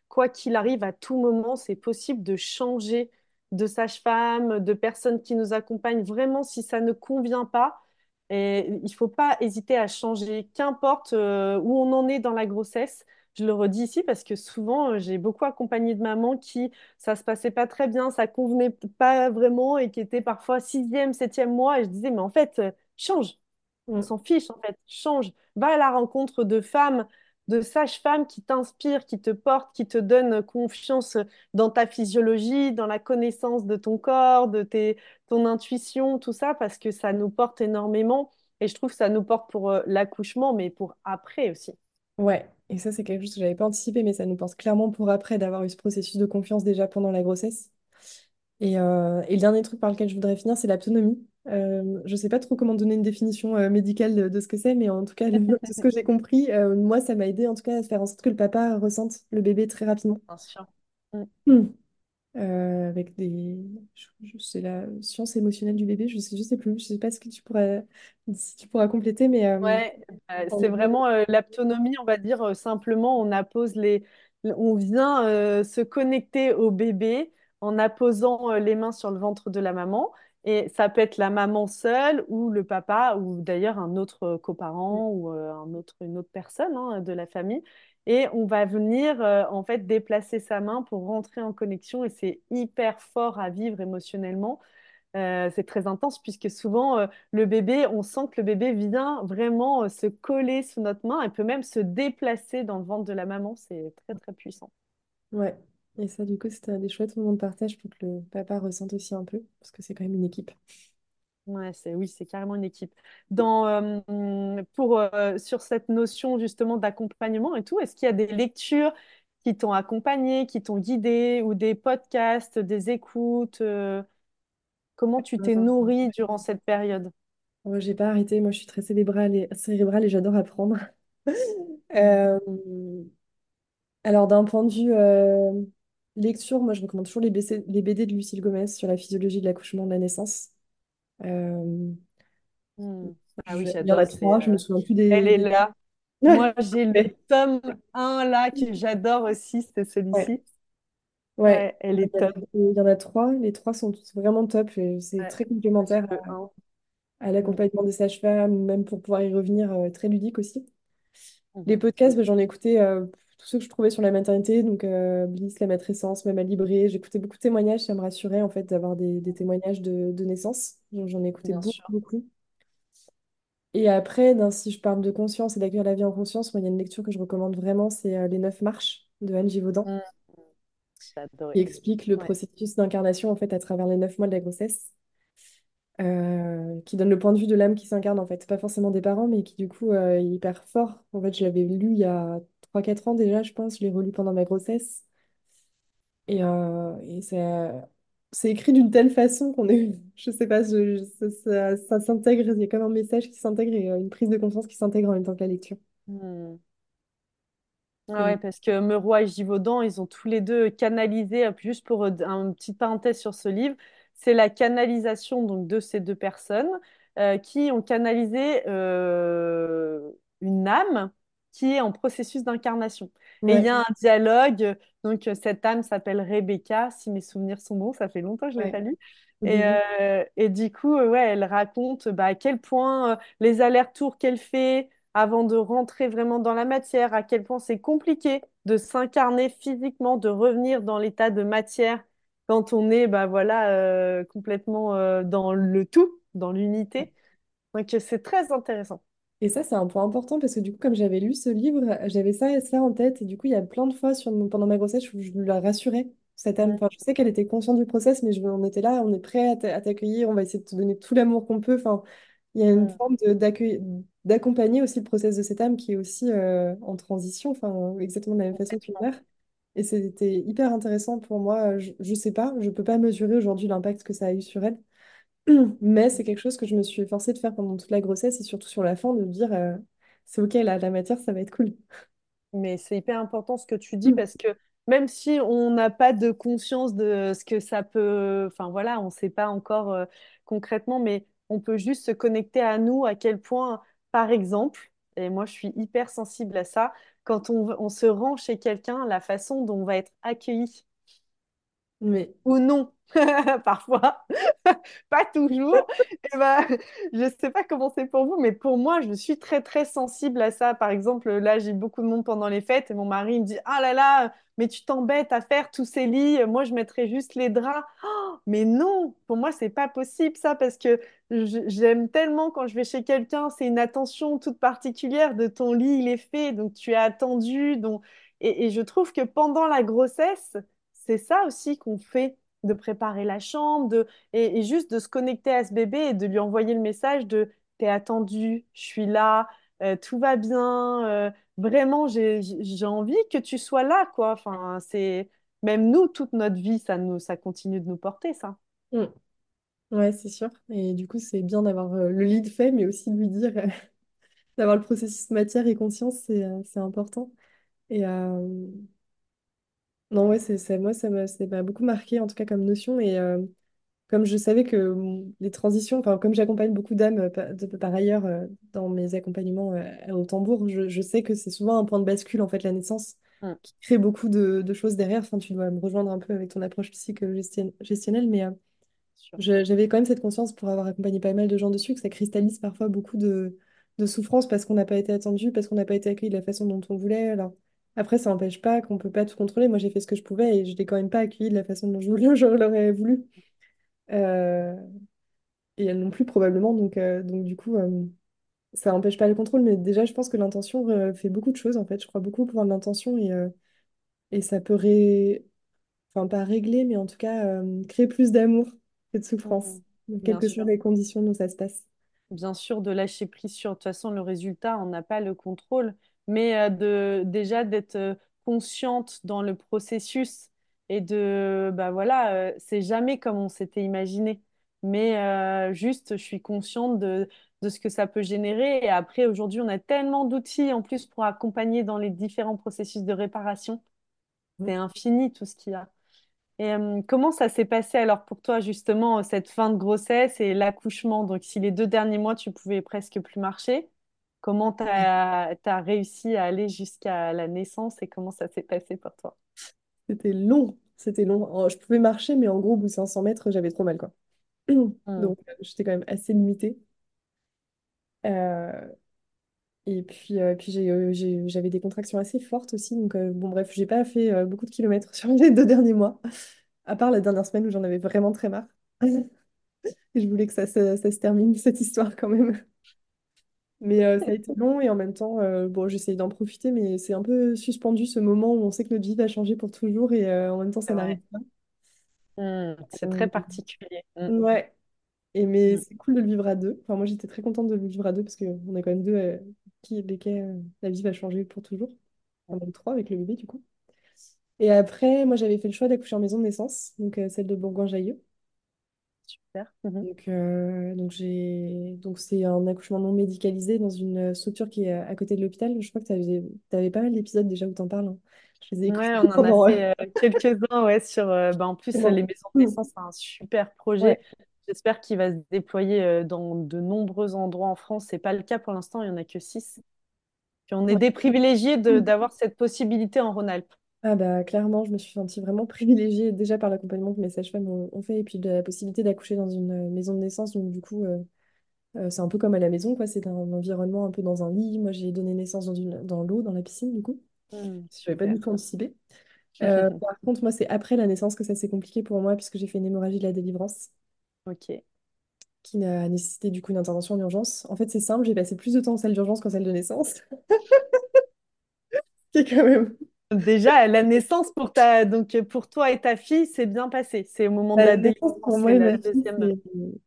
quoi qu'il arrive, à tout moment, c'est possible de changer de sage-femme, de personne qui nous accompagne. Vraiment, si ça ne convient pas, et il ne faut pas hésiter à changer, qu'importe euh, où on en est dans la grossesse. Je le redis ici parce que souvent, euh, j'ai beaucoup accompagné de mamans qui, ça se passait pas très bien, ça convenait pas vraiment et qui étaient parfois sixième, septième mois. Et je disais, mais en fait, euh, change. On Mm. s'en fiche, en fait. Change. Va à la rencontre de femmes de sages-femmes qui t'inspirent, qui te portent, qui te donnent confiance dans ta physiologie, dans la connaissance de ton corps, de tes, ton intuition, tout ça, parce que ça nous porte énormément. Et je trouve que ça nous porte pour euh, l'accouchement, mais pour après aussi. Ouais, et ça c'est quelque chose que j'avais pas anticipé, mais ça nous pense clairement pour après d'avoir eu ce processus de confiance déjà pendant la grossesse. Et, euh, et le dernier truc par lequel je voudrais finir, c'est l'autonomie. Euh, je sais pas trop comment donner une définition euh, médicale de, de ce que c'est, mais en tout cas, <laughs> de ce que j'ai compris, euh, moi, ça m'a aidé en tout cas à faire en sorte que le papa ressente le bébé très rapidement. Bien sûr. Mm. Euh, avec des... Je, je- c'est la science émotionnelle du bébé, je sais, je sais plus, je sais pas ce que tu pourrais, si tu pourras compléter, mais euh, Ouais, euh, en c'est gros, vraiment euh, l'autonomie, on va dire euh, simplement, on appose les, on vient euh, se connecter au bébé en apposant euh, les mains sur le ventre de la maman. Et ça peut être la maman seule ou le papa ou d'ailleurs un autre euh, coparent ou euh, un autre, une autre personne hein, de la famille. Et on va venir euh, en fait déplacer sa main pour rentrer en connexion et c'est hyper fort à vivre émotionnellement. Euh, c'est très intense puisque souvent euh, le bébé, on sent que le bébé vient vraiment se coller sous notre main et peut même se déplacer dans le ventre de la maman. C'est très très puissant. ouais. Et ça, du coup, c'était des chouettes moments de partage pour que le papa ressente aussi un peu, parce que c'est quand même une équipe. Ouais, c'est oui, c'est carrément une équipe. Dans euh, pour euh, sur cette notion justement d'accompagnement et tout, est-ce qu'il y a des lectures qui t'ont accompagné, qui t'ont guidé ou des podcasts, des écoutes euh, comment tu t'es nourri durant cette période? Moi, j'ai pas arrêté. Moi, je suis très cérébrale et, cérébrale et j'adore apprendre. <laughs> Euh, alors, d'un point de vue euh, lecture, moi, je recommande toujours les BC les BD de Lucille Gomez sur la physiologie de l'accouchement de la naissance. Hmm. Ah oui, il y en a trois, je me euh, souviens plus Elle des... est des- là. <laughs> Moi, j'ai le <laughs> tome un là que j'adore aussi, c'est ouais, celui-ci. ouais. Ouais, elle Il est y en top. a, il y en a trois. Les trois sont vraiment top. et C'est Ouais. très complémentaire le à, à l'accompagnement des sages-femmes, même pour pouvoir y revenir, euh, très ludique aussi. Les Mhm. podcasts, bah, j'en ai écouté euh, tous ceux que je trouvais sur la maternité, donc euh, Bliss, la matrescence, même à Libré. J'écoutais beaucoup de témoignages, ça me rassurait en fait d'avoir des, des témoignages de, de naissance. J'en ai écouté Bien beaucoup, sûr. beaucoup. Et après, ben, si je parle de conscience et d'accueillir la vie en conscience, moi, il y a une lecture que je recommande vraiment, c'est euh, Les Neuf Marches de Anne Givaudan, Mm, J'ai qui explique le Ouais. processus d'incarnation en fait à travers les neuf mois de la grossesse, euh, qui donne le point de vue de l'âme qui s'incarne en fait, pas forcément des parents, mais qui du coup euh, est hyper fort. En fait, je l'avais lu il y a trois quatre ans déjà, je pense, je l'ai relu pendant ma grossesse. Et, euh, et ça- c'est écrit d'une telle façon qu'on est, <laughs> je sais pas, je- je- ça, ça- ça s'intègre, il y a comme un message qui s'intègre et euh, une prise de conscience qui s'intègre en même temps que la lecture. Mm. Ah ouais, Et- parce que Meroy et Givaudan, ils ont tous les deux canalisé, euh, juste pour euh, un- une petite parenthèse sur ce livre, c'est la canalisation donc, de ces deux personnes euh, qui ont canalisé euh, une âme qui est en processus d'incarnation. Et il y Ouais, a un dialogue, donc euh, cette âme s'appelle Rebecca, si mes souvenirs sont bons, ça fait longtemps que je l'ai ouais, pas lu. Et, euh, et du coup, euh, ouais, elle raconte bah, à quel point euh, les allers-retours qu'elle fait avant de rentrer vraiment dans la matière, à quel point c'est compliqué de s'incarner physiquement, de revenir dans l'état de matière quand on est bah, voilà, euh, complètement dans le tout, dans l'unité. Donc c'est très intéressant. Et ça, c'est un point important parce que du coup, comme j'avais lu ce livre, j'avais ça et ça en tête. Et du coup, il y a plein de fois sur mon- pendant ma grossesse où je la rassurais, cette âme. Enfin, je sais qu'elle était consciente du process, mais je, on était là, on est prêt à t'a- à t'accueillir, on va essayer de te donner tout l'amour qu'on peut. Enfin, il y a une mm, forme de- d'accueil, d'accompagner aussi le process de cette âme qui est aussi euh, en transition, enfin, exactement de la même façon qu'une complètement. mère. Et c'était hyper intéressant pour moi. Je, je sais pas, je peux pas mesurer aujourd'hui l'impact que ça a eu sur elle. <clears throat> Mais c'est quelque chose que je me suis forcée de faire pendant toute la grossesse et surtout sur la fin, de me dire euh, c'est ok, là, la matière, ça va être cool. Mais c'est hyper important ce que tu dis parce que même si on n'a pas de conscience de ce que ça peut, enfin voilà, on ne sait pas encore euh, concrètement, mais on peut juste se connecter à nous, à quel point, par exemple, et moi je suis hyper sensible à ça, quand on, on se rend chez quelqu'un, la façon dont on va être accueilli Mais ou non, <laughs> parfois, <laughs> pas toujours. <laughs> Et ben, je sais pas comment c'est pour vous, mais pour moi, je suis très très sensible à ça. Par exemple, là, j'ai beaucoup de monde pendant les fêtes et mon mari il me dit, ah là là, mais tu t'embêtes à faire tous ces lits. Moi, je mettrais juste les draps. Oh, mais non, pour moi, c'est pas possible ça parce que j'aime tellement quand je vais chez quelqu'un, c'est une attention toute particulière de ton lit, il est fait, donc tu es attendu. Donc... Et, et je trouve que pendant la grossesse, c'est ça aussi qu'on fait de préparer la chambre, et, juste de se connecter à ce bébé et de lui envoyer le message de t'es attendu, je suis là, euh, tout va bien, euh, vraiment j'ai envie que tu sois là quoi. Enfin c'est même nous toute notre vie ça nous ça continue de nous porter ça. mm, ouais, c'est sûr. Et du coup, c'est bien d'avoir euh, le lead fait, mais aussi de lui dire, euh, <laughs> d'avoir le processus matière et conscience, c'est important. Et non, ouais, c'est c'est- moi, ça m'a ça m'a beaucoup marqué, en tout cas comme notion. Et euh, comme je savais que mm, les transitions, enfin, comme j'accompagne beaucoup d'âmes euh, par, de- par ailleurs euh, dans mes accompagnements euh, au tambour, je, je sais que c'est souvent un point de bascule, en fait, la naissance, Mm, qui crée beaucoup de, de choses derrière. Enfin, tu dois me rejoindre un peu avec ton approche psycho-gestionnelle, mais euh, sûr. je- j'avais quand même cette conscience pour avoir accompagné pas mal de gens dessus, que ça cristallise parfois beaucoup de, de souffrance parce qu'on n'a pas été attendu, parce qu'on n'a pas été accueilli de la façon dont on voulait. Alors, après, ça n'empêche pas qu'on peut pas tout contrôler. Moi, j'ai fait ce que je pouvais et je l'ai quand même pas accueilli de la façon dont je <laughs> l'aurais voulu. Euh, et elle non plus probablement. Donc, euh, donc du coup, euh, ça n'empêche pas le contrôle. Mais déjà, je pense que l'intention fait beaucoup de choses en fait. Je crois beaucoup au pouvoir de l'intention et, et ça peut ré... enfin pas régler, mais en tout cas créer plus d'amour et de souffrance, quelles que soient les conditions dont ça se passe. bien sûr, de lâcher prise sur, de toute façon, le résultat, on n'a pas le contrôle, mais euh, de, déjà d'être euh, consciente dans le processus et de, bah voilà, euh, c'est jamais comme on s'était imaginé, mais euh, juste, je suis consciente de, de ce que ça peut générer. Et après, aujourd'hui, on a tellement d'outils en plus pour accompagner dans les différents processus de réparation. C'est infini tout ce qu'il y a. Et euh, comment ça s'est passé alors pour toi justement cette fin de grossesse et l'accouchement? Donc si les deux derniers mois tu pouvais presque plus marcher, comment tu as, réussi à aller jusqu'à la naissance et comment ça s'est passé pour toi? C'était long, c'était long. Je pouvais marcher, mais en gros, au bout de 500 mètres, j'avais trop mal, quoi. <clears throat> Hmm. Donc, euh, j'étais quand même assez limitée. Euh, et puis, euh, puis j'ai, euh, j'avais des contractions assez fortes aussi. Donc, euh, bon, bref, j'ai pas fait beaucoup de kilomètres <laughs> sur les deux derniers mois, à part la dernière semaine où j'en avais vraiment très marre. <laughs> Et je voulais que ça, ça se termine, cette histoire, quand même. Mais euh, ça a été long et en même temps, euh, bon, j'essaye d'en profiter, mais c'est un peu suspendu ce moment où on sait que notre vie va changer pour toujours et euh, en même temps, ça n'arrive pas. Hmm, c'est très Euh, particulier. Hmm, ouais, et mais hmm. c'est cool de le vivre à deux. Enfin, moi, j'étais très contente de le vivre à deux parce qu'on a quand même deux euh, qui, lesquels euh, la vie va changer pour toujours. Enfin, même trois avec le bébé, du coup. Et après, moi, j'avais fait le choix d'accoucher en maison de naissance, donc euh, celle de Bourgoin-Jallieu. Super. Mhm. Donc, euh, donc j'ai, donc c'est un accouchement non médicalisé dans une euh, structure qui est à côté de l'hôpital. Je crois que tu avais, t'avais pas mal d'épisodes déjà où t'en parles. hein. Je les ai Ouais, on en a fait euh, quelques-uns ouais, sur. euh, bah, en plus, les maisons de Hmm. naissance, c'est un super projet. Ouais, J'espère qu'il va se déployer euh, dans de nombreux endroits en France. C'est pas le cas pour l'instant, il y en a que six. Puis on est des privilégiés de- Hmm. d'avoir cette possibilité en Rhône-Alpes. Ah bah clairement, je me suis sentie vraiment privilégiée <laughs> déjà par l'accompagnement que mes sages-femmes ont, ont fait et puis de la possibilité d'accoucher dans une euh, maison de naissance. Donc du coup, euh, euh, c'est un peu comme à la maison, quoi. C'est un environnement un peu dans un lit. Moi, j'ai donné naissance dans une, dans l'eau, dans la piscine, du coup. Hmm, Je n'avais pas super. du tout anticipé. <laughs> Euh, par contre, moi, c'est après la naissance que ça s'est compliqué pour moi, puisque j'ai fait une hémorragie de la délivrance Ok. qui a nécessité du coup une intervention en urgence. En fait, c'est simple, j'ai passé plus de temps en salle d'urgence qu'en salle de naissance. <laughs> qui est quand même. Déjà, la naissance pour ta, donc pour toi et ta fille, c'est bien passé. C'est au moment de La naissance pour moi la deuxième.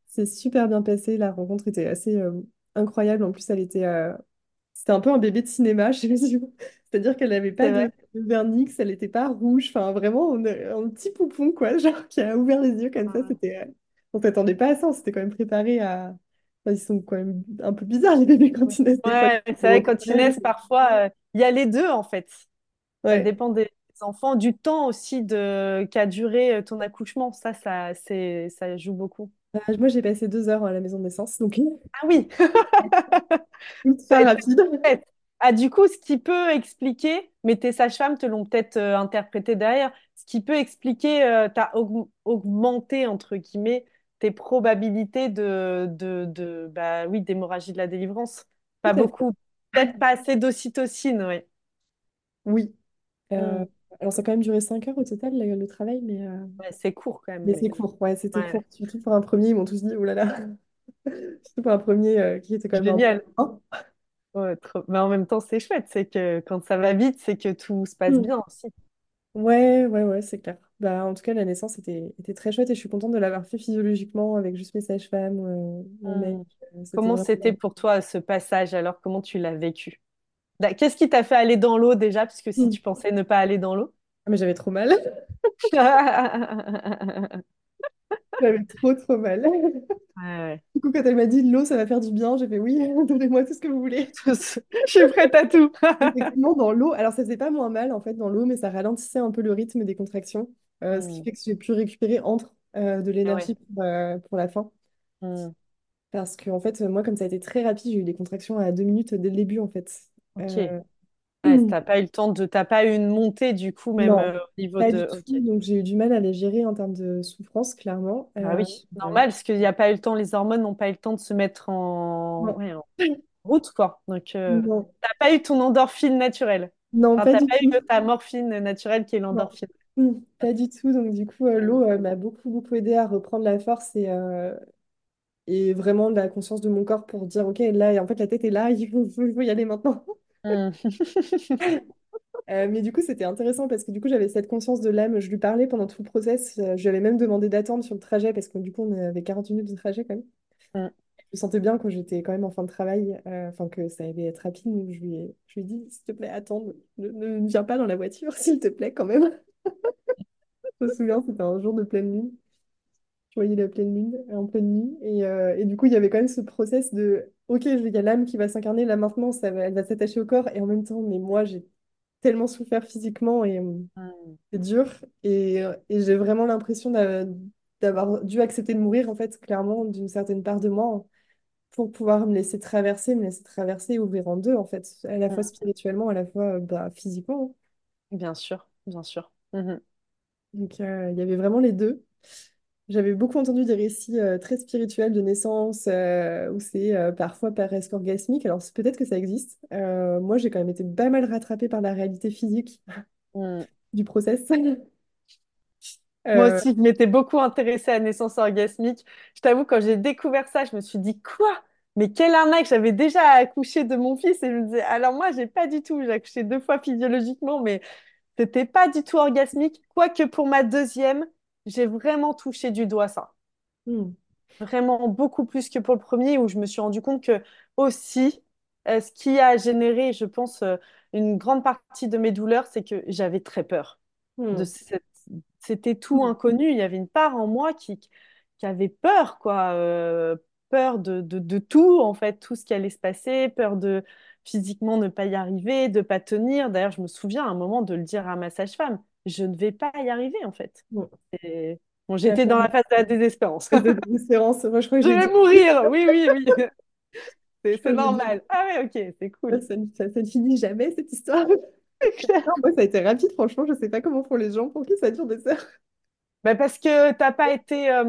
c'est super bien passé. La rencontre était assez euh, incroyable. En plus, elle était, euh, c'était un peu un bébé de cinéma. <laughs> Je sais pas si vous- C'est-à-dire qu'elle n'avait pas de, de vernix, elle n'était pas rouge. Enfin, vraiment, on a- un petit poupon, quoi, <laughs> genre qui a ouvert les yeux comme ça. C'était, euh, On s'attendait pas à ça. On s'était quand même préparé à. Enfin, ils sont quand même un peu bizarres, les bébés, quand ils naissent. Ouais, c'est vrai, quand ils naissent, parfois, euh, il y a les deux, en fait. Ça dépend des enfants, du temps aussi de... qu'a duré euh, ton accouchement. Ça, ça, c'est... ça joue beaucoup. Euh, moi, j'ai passé deux heures à la maison de naissance, donc <laughs> Ah oui, <laughs> ultra rapide. Ah, du coup, ce qui peut expliquer, mais tes sages-femmes te l'ont peut-être euh, interprété derrière, ce qui peut expliquer, euh, t'as aug- augmenté, entre guillemets, tes probabilités de, de, de bah oui, d'hémorragie de la délivrance. Pas beaucoup, peut-être pas assez d'ocytocine, oui. Oui. Euh, Hmm. alors, ça a quand même duré cinq heures au total, le, le travail, mais, euh, Ouais, c'est court quand même, mais c'est mais court. Ouais, c'était ouais, court. Surtout pour un premier, ils m'ont tous dit, oh là là. <laughs> Surtout pour un premier euh, qui était quand même un peu. génial. Hein? Ouais, trop- Mais en même temps, c'est chouette, c'est que quand ça va vite, c'est que tout se passe Hmm. bien aussi. Ouais, ouais, ouais, c'est clair. Bah, en tout cas, la naissance était, était très chouette et je suis contente de l'avoir fait physiologiquement avec juste mes sages-femmes, euh, mon mec. Hmm. euh, c'était Comment c'était pour toi ce passage alors? Comment tu l'as vécu? Da- Qu'est-ce qui t'a fait aller dans l'eau déjà? Parce que si Hmm. tu pensais ne pas aller dans l'eau? Ah, mais j'avais trop mal. <laughs> J'avais trop, trop mal. ouais. Du coup, quand elle m'a dit l'eau, ça va faire du bien, j'ai fait oui, <laughs> donnez-moi tout ce que vous voulez. Je suis prête à tout. <laughs> Effectivement, dans l'eau, alors ça faisait pas moins mal en fait dans l'eau, mais ça ralentissait un peu le rythme des contractions, euh, ce qui Hmm. fait que j'ai pu récupérer entre euh, de Ah ouais. l'énergie pour, euh, pour la fin. Hmm. Parce que en fait, moi, comme ça a été très rapide, j'ai eu des contractions à deux minutes dès le début en fait. Ok. Euh, Ouais, <clears throat> t'as pas eu le temps de, t'as pas eu une montée du coup même non, euh, au niveau pas du de. tout. Donc j'ai eu du mal à les gérer en termes de souffrance, clairement. Bah Euh, oui, euh, normal parce qu'il n'y a pas eu le temps, les hormones n'ont pas eu le temps de se mettre en, non, ouais, en <laughs> route quoi. Donc euh, t'as pas eu ton endorphine naturelle. non, Enfin, pas t'as du pas tout. eu ta morphine naturelle qui est l'endorphine. Mm, pas du tout. Donc du coup, euh, l'eau euh, m'a beaucoup, beaucoup aidé à reprendre la force et, euh, et vraiment la conscience de mon corps pour dire, OK, là, en fait, la tête est là, <laughs> il faut, faut- il faut y aller maintenant. Hmm. <laughs> Euh, mais du coup, c'était intéressant parce que du coup, j'avais cette conscience de l'âme. Je lui parlais pendant tout le process. Euh, je lui avais même demandé d'attendre sur le trajet parce que du coup, on avait 40 minutes de trajet quand même. Hmm. Je sentais bien que j'étais quand même en fin de travail, euh, enfin que ça allait être rapide. Donc je lui ai, je lui ai dit, s'il te plaît, attends, ne, viens pas dans la voiture, <laughs> s'il te plaît, quand même. <laughs> Je me souviens, c'était un jour de pleine lune. Je voyais la pleine lune en pleine nuit. Et, et du coup, il y avait quand même ce process de, OK, il y a l'âme qui va s'incarner là maintenant, ça va, elle va s'attacher au corps. Et en même temps, mais moi, j'ai tellement souffert physiquement et euh, Hmm. c'est dur. Et, euh, et j'ai vraiment l'impression d'a- d'avoir dû accepter de mourir, en fait, clairement, d'une certaine part de moi, pour pouvoir me laisser traverser, me laisser traverser ouvrir en deux, en fait, à la fois Hmm. spirituellement, à la fois euh, bah, physiquement. hein. Bien sûr, bien sûr. Mhm. Donc, euh, il y avait vraiment les deux. J'avais beaucoup entendu des récits euh, très spirituels de naissance euh, où c'est euh, parfois presque orgasmique. Alors, c'est- peut-être que ça existe. Euh, moi, j'ai quand même été pas mal rattrapée par la réalité physique Hmm. du process. <laughs> Moi Euh, aussi, je m'étais beaucoup intéressée à la naissance orgasmique. Je t'avoue, quand j'ai découvert ça, je me suis dit, quoi? mais quelle arnaque, j'avais déjà accouché de mon fils et je me disais, alors moi, j'ai pas du tout, j'ai accouché deux fois physiologiquement, mais c'était pas du tout orgasmique. Quoique pour ma deuxième, j'ai vraiment touché du doigt ça. Hmm. Vraiment beaucoup plus que pour le premier, où je me suis rendu compte que aussi, euh, ce qui a généré, je pense, euh, une grande partie de mes douleurs, c'est que j'avais très peur de Hmm. cette... C'était tout inconnu. Il y avait une part en moi qui, qui avait peur, quoi. euh, peur de, de, de tout, en fait, tout ce qui allait se passer, peur de physiquement ne pas y arriver, de pas tenir. D'ailleurs, je me souviens à un moment de le dire à ma sage-femme, je ne vais pas y arriver, en fait. Bon. Et... Bon, La j'étais dans la phase de la désespérance. de désespérance. Moi, je crois que Je vais mourir, <laughs> oui, oui, oui. C'est normal. Ah ouais, ok, c'est cool. Ça, ne ça- ça ne finit jamais, cette histoire. <laughs> Clair. Moi, ça a été rapide, franchement. Je sais pas comment font les gens pour qui ça dure des heures. Bah, parce que t'as pas été, euh,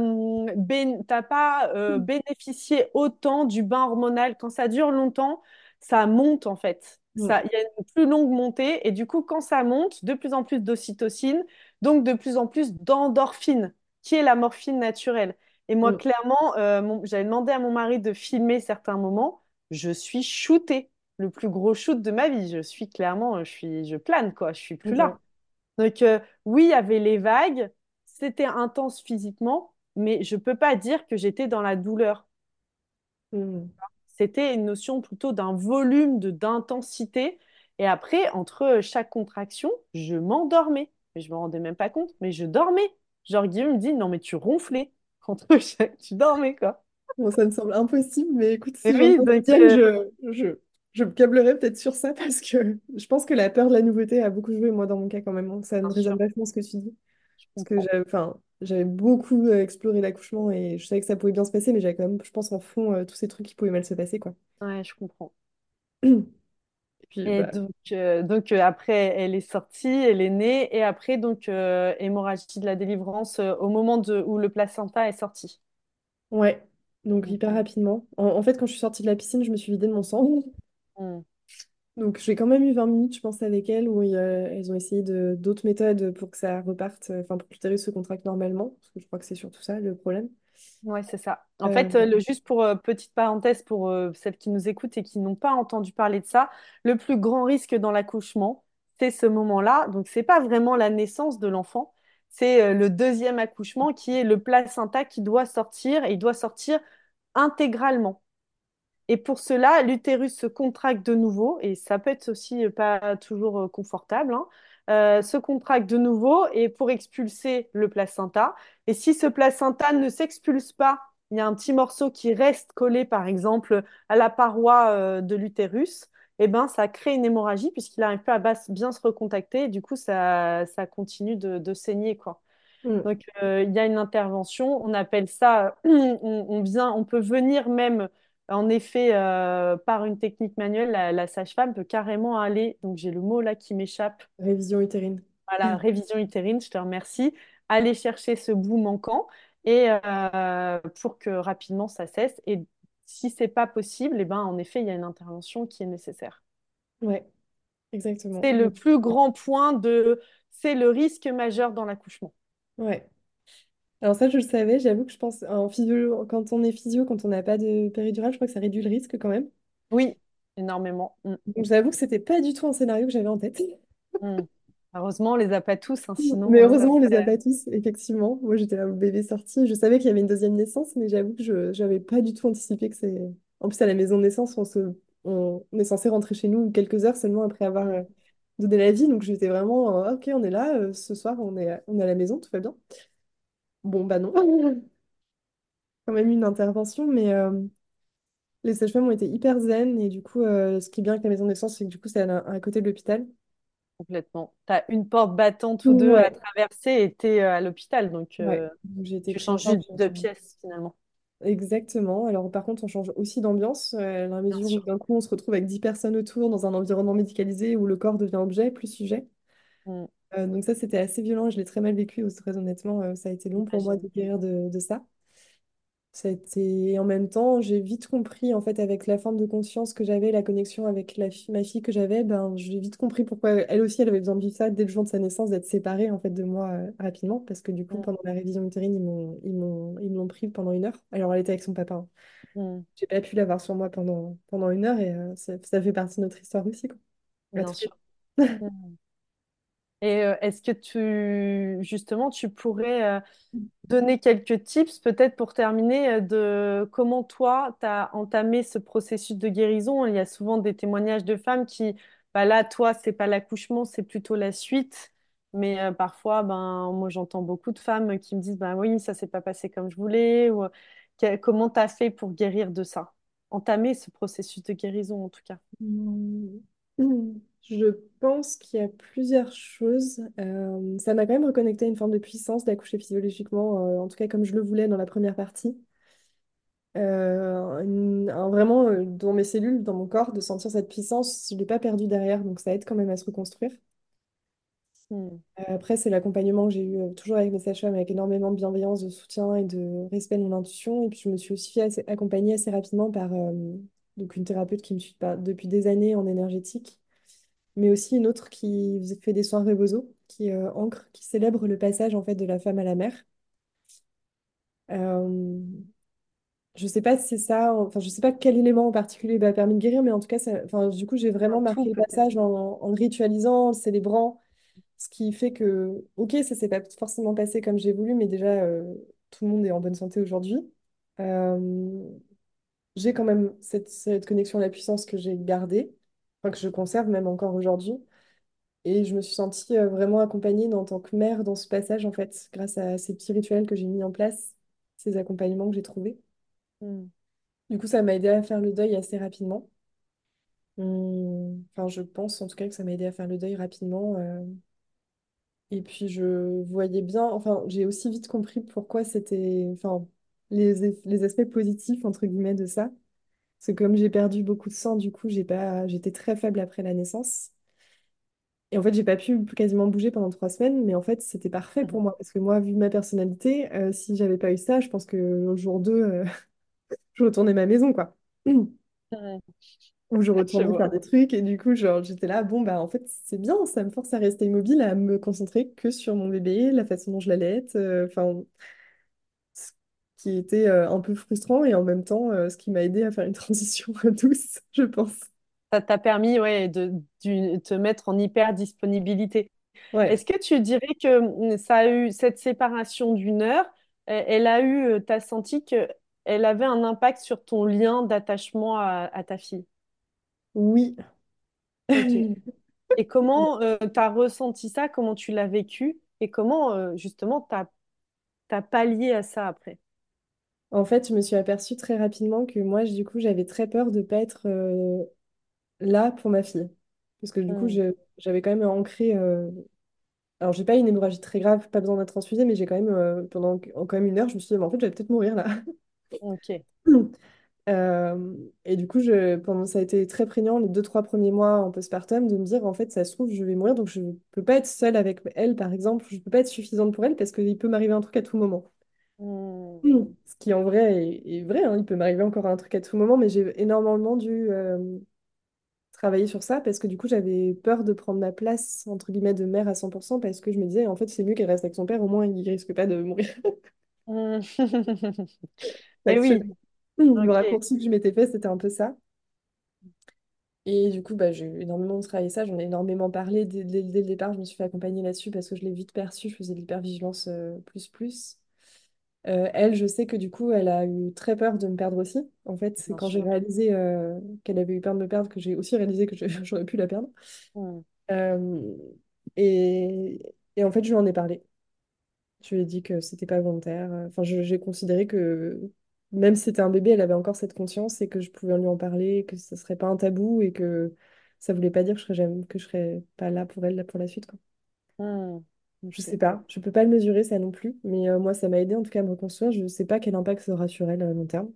bén- pas euh, bénéficié autant du bain hormonal. Quand ça dure longtemps, ça monte en fait. Ça, il y a une plus longue montée et du coup, quand ça monte, de plus en plus d'ocytocine, donc de plus en plus d'endorphine, qui est la morphine naturelle. Et moi, Hmm. clairement, euh, j'avais demandé à mon mari de filmer certains moments. Je suis shootée, le plus gros shoot de ma vie. Je suis clairement, je suis, je plane quoi. Je suis plus là. Donc, euh, oui, il y avait les vagues, c'était intense physiquement, mais je peux pas dire que j'étais dans la douleur. Hmm. C'était une notion plutôt d'un volume, de d'intensité. Et après, entre chaque contraction, je m'endormais. Mais je me rendais même pas compte, mais je dormais. Genre, Guillaume me dit, non, mais tu ronflais. Entre chaque... <laughs> Tu dormais, quoi. Bon, ça me semble impossible, mais écoute, si oui, donc, euh, je, je, je me câblerai peut-être sur ça <laughs> parce que je pense que la peur de la nouveauté a beaucoup joué, moi, dans mon cas, quand même. Ça me résonne vachement ce que tu dis. je Parce que enfin, j'avais beaucoup euh, exploré l'accouchement et je savais que ça pouvait bien se passer, mais j'avais quand même, je pense, en fond, euh, tous ces trucs qui pouvaient mal se passer, quoi. Ouais, je comprends. <clears throat> Et puis, Et bah, donc, euh, donc euh, après, elle est sortie, elle est née, et après, donc, euh, hémorragie de la délivrance euh, au moment de, où le placenta est sorti. ouais. Donc, Mm. hyper rapidement. En, en fait, quand je suis sortie de la piscine, je me suis vidée de mon sang. Mm. Donc, j'ai quand même eu 20 minutes, je pense, avec elles, où euh, elles ont essayé de, d'autres méthodes pour que ça reparte, euh, enfin, pour que l'utérus se contracte normalement, parce que je crois que c'est surtout ça le problème. Ouais, c'est ça. En Euh, fait, euh, le, juste pour euh, petite parenthèse pour euh, celles qui nous écoutent et qui n'ont pas entendu parler de ça, le plus grand risque dans l'accouchement, c'est ce moment-là. Donc, c'est pas vraiment la naissance de l'enfant, c'est euh, le deuxième accouchement qui est le placenta qui doit sortir et il doit sortir intégralement. Et pour cela, l'utérus se contracte de nouveau, et ça peut être aussi pas toujours euh, confortable, hein, euh, se contracte de nouveau et pour expulser le placenta. Et si ce placenta ne s'expulse pas, il y a un petit morceau qui reste collé, par exemple, à la paroi euh, de l'utérus, et ben, ça crée une hémorragie puisqu'il n'arrive pas à bien se recontacter, et du coup, ça, ça continue de, de saigner, quoi. hmm, Donc, euh, il y a une intervention, on appelle ça, <clears throat> on, on vient, on peut venir même, en effet, euh, par une technique manuelle, la, la sage-femme peut carrément aller, donc j'ai le mot là qui m'échappe, révision utérine. à la <clears throat> révision utérine, je te remercie, aller chercher ce bout manquant et euh, pour que rapidement ça cesse. Et si c'est pas possible, eh ben, en effet, il y a une intervention qui est nécessaire. Ouais, exactement. C'est le plus grand point de, c'est le risque majeur dans l'accouchement. Ouais. Alors ça, je le savais, j'avoue que je pense, en physio, quand on est physio, quand on n'a pas de péridurale, je crois que ça réduit le risque quand même. Oui, énormément. Mm. Donc j'avoue que c'était pas du tout un scénario que j'avais en tête. Hmm. Heureusement, on les a pas tous, hein, Mais sinon, euh, ça heureusement, on les a serait... pas tous, effectivement. Moi, j'étais là, au bébé sorti. Je savais qu'il y avait une deuxième naissance, mais j'avoue que je j'avais pas du tout anticipé que c'est... En plus, à la maison de naissance, on, se... on... on est censé rentrer chez nous quelques heures seulement après avoir euh, donné la vie. Donc j'étais vraiment, euh, ok, on est là, euh, ce soir, on est, on est à la maison, tout va bien. Bon, bah non. <laughs> Quand même une intervention, mais euh, les sages-femmes ont été hyper zen. Et du coup, euh, ce qui est bien avec la maison de naissance, c'est que du coup, c'est à, à côté de l'hôpital. complètement. Tu as une porte battante ou deux à Ouais, traverser et tu es à l'hôpital, donc ouais. euh, Donc j'ai été tu changes juste de pièce finalement, Exactement. Alors par contre, on change aussi d'ambiance, euh, dans la bien mesure où sûr. d'un coup, on se retrouve avec 10 personnes autour dans un environnement médicalisé où le corps devient objet, plus sujet. Euh, donc ça, c'était assez violent, je l'ai très mal vécu, très honnêtement. euh, ça a été long pour moi de guérir de, de ça. Ça a été... Et en même temps, j'ai vite compris, en fait, avec la forme de conscience que j'avais, la connexion avec la fi- ma fille que j'avais, ben, j'ai vite compris pourquoi elle aussi, elle avait besoin de vivre ça dès le jour de sa naissance, d'être séparée, en fait, de moi euh, rapidement, parce que du coup, Hmm, pendant la révision utérine, ils m'ont, ils m'ont, ils me l'ont pris pendant une heure. Alors, elle était avec son papa. hein. Mm. J'ai pas pu l'avoir sur moi pendant, pendant une heure et euh, ça, ça fait partie de notre histoire aussi, quoi. Pas Bien très- sûr. Mm. <laughs> Et euh, est-ce que tu, justement, tu pourrais euh, donner quelques tips, peut-être pour terminer, euh, de comment toi, tu as entamé ce processus de guérison? Il y a souvent des témoignages de femmes qui, bah là, toi, c'est pas l'accouchement, c'est plutôt la suite. Mais parfois, ben, moi, j'entends beaucoup de femmes qui me disent, bah oui, ça s'est pas passé comme je voulais. Ou, comment tu as fait pour guérir de ça? Entamer ce processus de guérison, en tout cas. Hmm. Je pense qu'il y a plusieurs choses. Euh, ça m'a quand même reconnecté à une forme de puissance d'accoucher physiologiquement, euh, en tout cas comme je le voulais dans la première partie. Euh, une- un- vraiment euh, dans mes cellules, dans mon corps, de sentir cette puissance, je ne l'ai pas perdue derrière, donc ça aide quand même à se reconstruire. Hmm. Euh, Après, c'est l'accompagnement que j'ai eu euh, toujours avec mes sages-femmes, avec énormément de bienveillance, de soutien et de respect de mon intuition. Et puis, je me suis aussi fait assez- accompagner assez rapidement par euh, donc une thérapeute qui me suit pas- depuis des années en énergétique, mais aussi une autre qui fait des soins Rebozo, qui euh, ancre, qui célèbre le passage en fait de la femme à la mère. Euh, je sais pas si c'est ça, enfin, je sais pas quel élément en particulier m'a permis de guérir, mais en tout cas, ça- enfin, du coup, j'ai vraiment marqué le passage en, en le ritualisant, en le célébrant. Ce qui fait que, ok, ça s'est pas forcément passé comme j'ai voulu, mais déjà, euh, tout le monde est en bonne santé aujourd'hui. Euh, j'ai quand même cette, cette connexion à la puissance que j'ai gardée, enfin, que je conserve même encore aujourd'hui. Et je me suis sentie euh, vraiment accompagnée en tant que mère dans ce passage, en fait, grâce à ces petits rituels que j'ai mis en place, ces accompagnements que j'ai trouvés. Hmm. Du coup, ça m'a aidé à faire le deuil assez rapidement. Hum, Enfin, je pense en tout cas que ça m'a aidé à faire le deuil rapidement. euh, Et puis je voyais bien, enfin j'ai aussi vite compris pourquoi c'était, enfin les, eff- les aspects positifs entre guillemets de ça. C'est comme j'ai perdu beaucoup de sang, du coup j'ai pas, j'étais très faible après la naissance. Et en fait j'ai pas pu quasiment bouger pendant trois semaines, mais en fait c'était parfait pour Mhm. moi parce que moi vu ma personnalité, euh, si j'avais pas eu ça, je pense que au jour 2 euh, <laughs> je retournais à ma maison quoi. <clears throat> Ou je Je retournais vois. faire des trucs et du coup genre j'étais là, bon bah en fait c'est bien, ça me force à rester immobile, à me concentrer que sur mon bébé, la façon dont je l'allaite, euh, enfin. Qui était euh, un peu frustrant et en même temps euh, ce qui m'a aidé à faire une <laughs> transition douce, je pense. Ça t'a permis ouais, de, de te mettre en hyper disponibilité. Ouais, Est-ce que tu dirais que mm, ça a eu cette séparation d'une heure, euh, elle a eu, tu as senti que elle avait un impact sur ton lien d'attachement à, à ta fille? oui. <laughs> Et comment tu as ressenti ça? Comment tu l'as vécu? Et comment euh, justement tu as, pallié à ça après? En fait, je me suis aperçue très rapidement que moi, je- du coup, j'avais très peur de pas être euh, là pour ma fille. Parce que du coup, Hmm. je- j'avais quand même ancré. euh, Alors, j'ai pas une hémorragie très grave, pas besoin d'être transfusée, mais j'ai quand même, euh, pendant quand même une heure, je me suis dit, mais en fait, je vais peut-être mourir là. Ok. <laughs> Euh, et du coup, je, pendant, ça a été très prégnant les deux, trois premiers mois en postpartum de me dire, en fait, ça se trouve, je vais mourir, donc je peux pas être seule avec elle, par exemple, je peux pas être suffisante pour elle parce qu'il peut m'arriver un truc à tout moment. Hmm. Mm. Ce qui en vrai est, est vrai, hein, il peut m'arriver encore un truc à tout moment, mais j'ai énormément dû euh, travailler sur ça parce que du coup, j'avais peur de prendre ma place, entre guillemets, de mère à 100% parce que je me disais, en fait, c'est mieux qu'elle reste avec son père, au moins, il risque pas de mourir. Hmm. <laughs> <laughs> Factuel. oui, Le ok. raccourci que je m'étais fait, c'était un peu ça. Et du coup, bah, j'ai énormément travaillé ça, j'en ai énormément parlé dès, dès- dès le départ, je me suis fait accompagner là-dessus parce que je l'ai vite perçu, je faisais de l'hypervigilance euh, plus plus. Euh, elle, je sais que du coup, elle a eu très peur de me perdre aussi. En fait, c'est Bien quand j'ai sûr. réalisé euh, qu'elle avait eu peur de me perdre que j'ai aussi réalisé que je- <laughs> j'aurais pu la perdre. Hmm. Euh, et, et en fait, je lui en ai parlé. Je lui ai dit que c'était pas volontaire. Enfin, je- j'ai considéré que même si c'était un bébé, elle avait encore cette conscience et que je pouvais lui en parler, que ce serait pas un tabou et que ça voulait pas dire que je serais, jamais- que je serais pas là pour elle là, pour la suite, quoi. Hmm. Je sais pas, je peux pas le mesurer ça non plus, mais euh, moi ça m'a aidé en tout cas à me reconstruire. Je sais pas quel impact ça aura sur elle à long terme.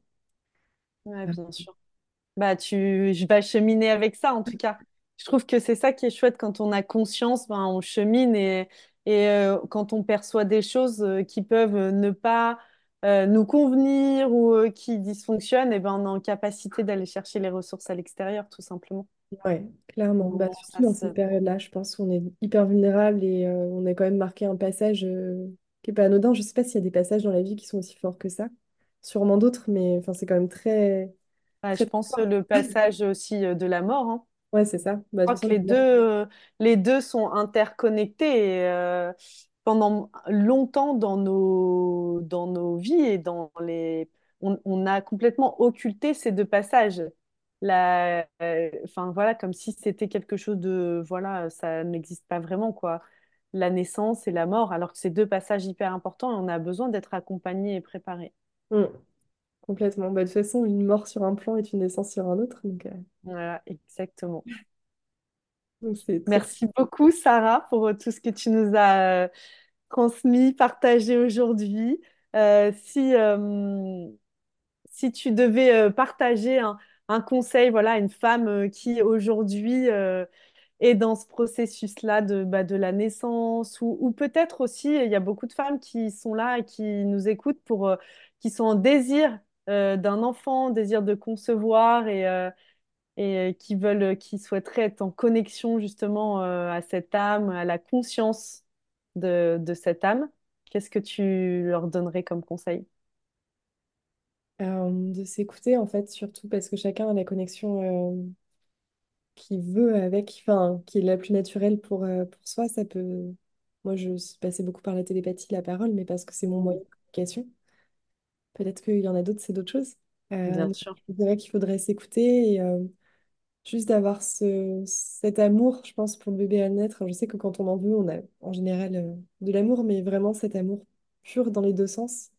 Ouais, bien sûr. Bah, tu, je vais cheminer avec ça, en tout cas. Je trouve que c'est ça qui est chouette quand on a conscience, ben, on chemine et, et euh, quand on perçoit des choses euh, qui peuvent euh, ne pas euh, nous convenir ou euh, qui dysfonctionnent, et ben, on est en capacité d'aller chercher les ressources à l'extérieur, tout simplement. Ouais, clairement. Bah, surtout ça dans se... cette période-là, je pense qu'on est hyper vulnérable et euh, on a quand même marqué un passage euh, qui est pas anodin. Je sais pas s'il y a des passages dans la vie qui sont aussi forts que ça. sûrement d'autres, mais enfin, c'est quand même très, Ouais, je très pense fort. le passage aussi euh, de la mort. hein. Ouais, c'est ça. Bah, de crois que façon, les deux, euh, les deux sont interconnectés et, euh, pendant longtemps dans nos, dans nos vies et dans les... On, on a complètement occulté ces deux passages. La, euh, enfin, voilà, comme si c'était quelque chose de... Voilà, ça n'existe pas vraiment, quoi. La naissance et la mort, alors que c'est deux passages hyper importants et on a besoin d'être accompagné et préparé. Mm, complètement. Bah, de toute façon, une mort sur un plan est une naissance sur un autre. Donc, euh, Voilà, exactement. <laughs> donc. Merci beaucoup, Sarah, pour euh, tout ce que tu nous as euh, transmis, partagé aujourd'hui. Euh, si, si tu devais partager un, un conseil, voilà, à une femme euh, qui aujourd'hui euh, est dans ce processus-là de, bah, de la naissance, ou, peut-être aussi, il y a beaucoup de femmes qui sont là et qui nous écoutent pour, euh, qui sont en désir d'un enfant, désir de concevoir et, et qui veulent, qui souhaiteraient être en connexion justement à cette âme, à la conscience de, de cette âme. Qu'est-ce que tu leur donnerais comme conseil? Euh, de s'écouter, en fait, surtout parce que chacun a la connexion euh, qu'il veut avec, enfin, qui est la plus naturelle pour, euh, pour soi. Ça peut... Moi, je suis passée beaucoup par la télépathie, la parole, mais parce que c'est mon moyen de communication. Peut-être qu'il y en a d'autres, c'est d'autres choses. Euh, Bien sûr. je dirais qu'il faudrait s'écouter et euh, juste d'avoir ce, cet amour, je pense, pour le bébé à naître. Je sais que quand on en veut, on a en général euh, de l'amour, mais vraiment cet amour pur dans les deux sens.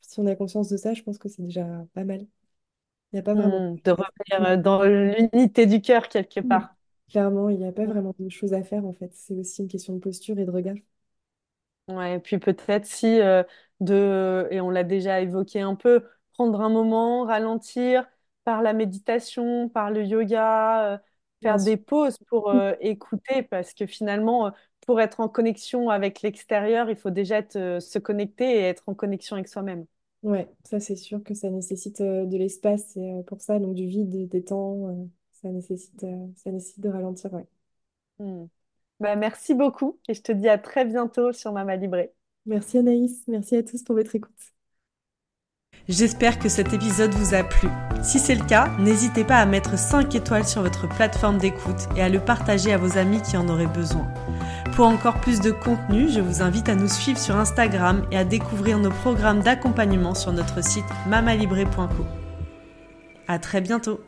Si on a conscience de ça, je pense que c'est déjà pas mal. Il n'y a pas vraiment Mm, de revenir euh, dans l'unité du cœur quelque part. Clairement, il n'y a pas Mm. vraiment de choses à faire en fait. C'est aussi une question de posture et de regard. Ouais, et puis peut-être si euh, de, et on l'a déjà évoqué un peu, prendre un moment, ralentir par la méditation, par le yoga, euh, faire des pauses pour <laughs> euh, écouter, parce que finalement, pour être en connexion avec l'extérieur, il faut déjà se connecter et être en connexion avec soi-même. Ouais, ça c'est sûr que ça nécessite euh, de l'espace et, euh, pour ça, donc du vide, des temps, euh, ça nécessite, euh, ça nécessite de ralentir, ouais. Mm. Bah, merci beaucoup et je te dis à très bientôt sur Mama Libré. Merci Anaïs, merci à tous pour votre écoute. J'espère que cet épisode vous a plu. Si c'est le cas, n'hésitez pas à mettre 5 étoiles sur votre plateforme d'écoute et à le partager à vos amis qui en auraient besoin. Pour encore plus de contenu, je vous invite à nous suivre sur Instagram et à découvrir nos programmes d'accompagnement sur notre site mamalibré.co. À très bientôt!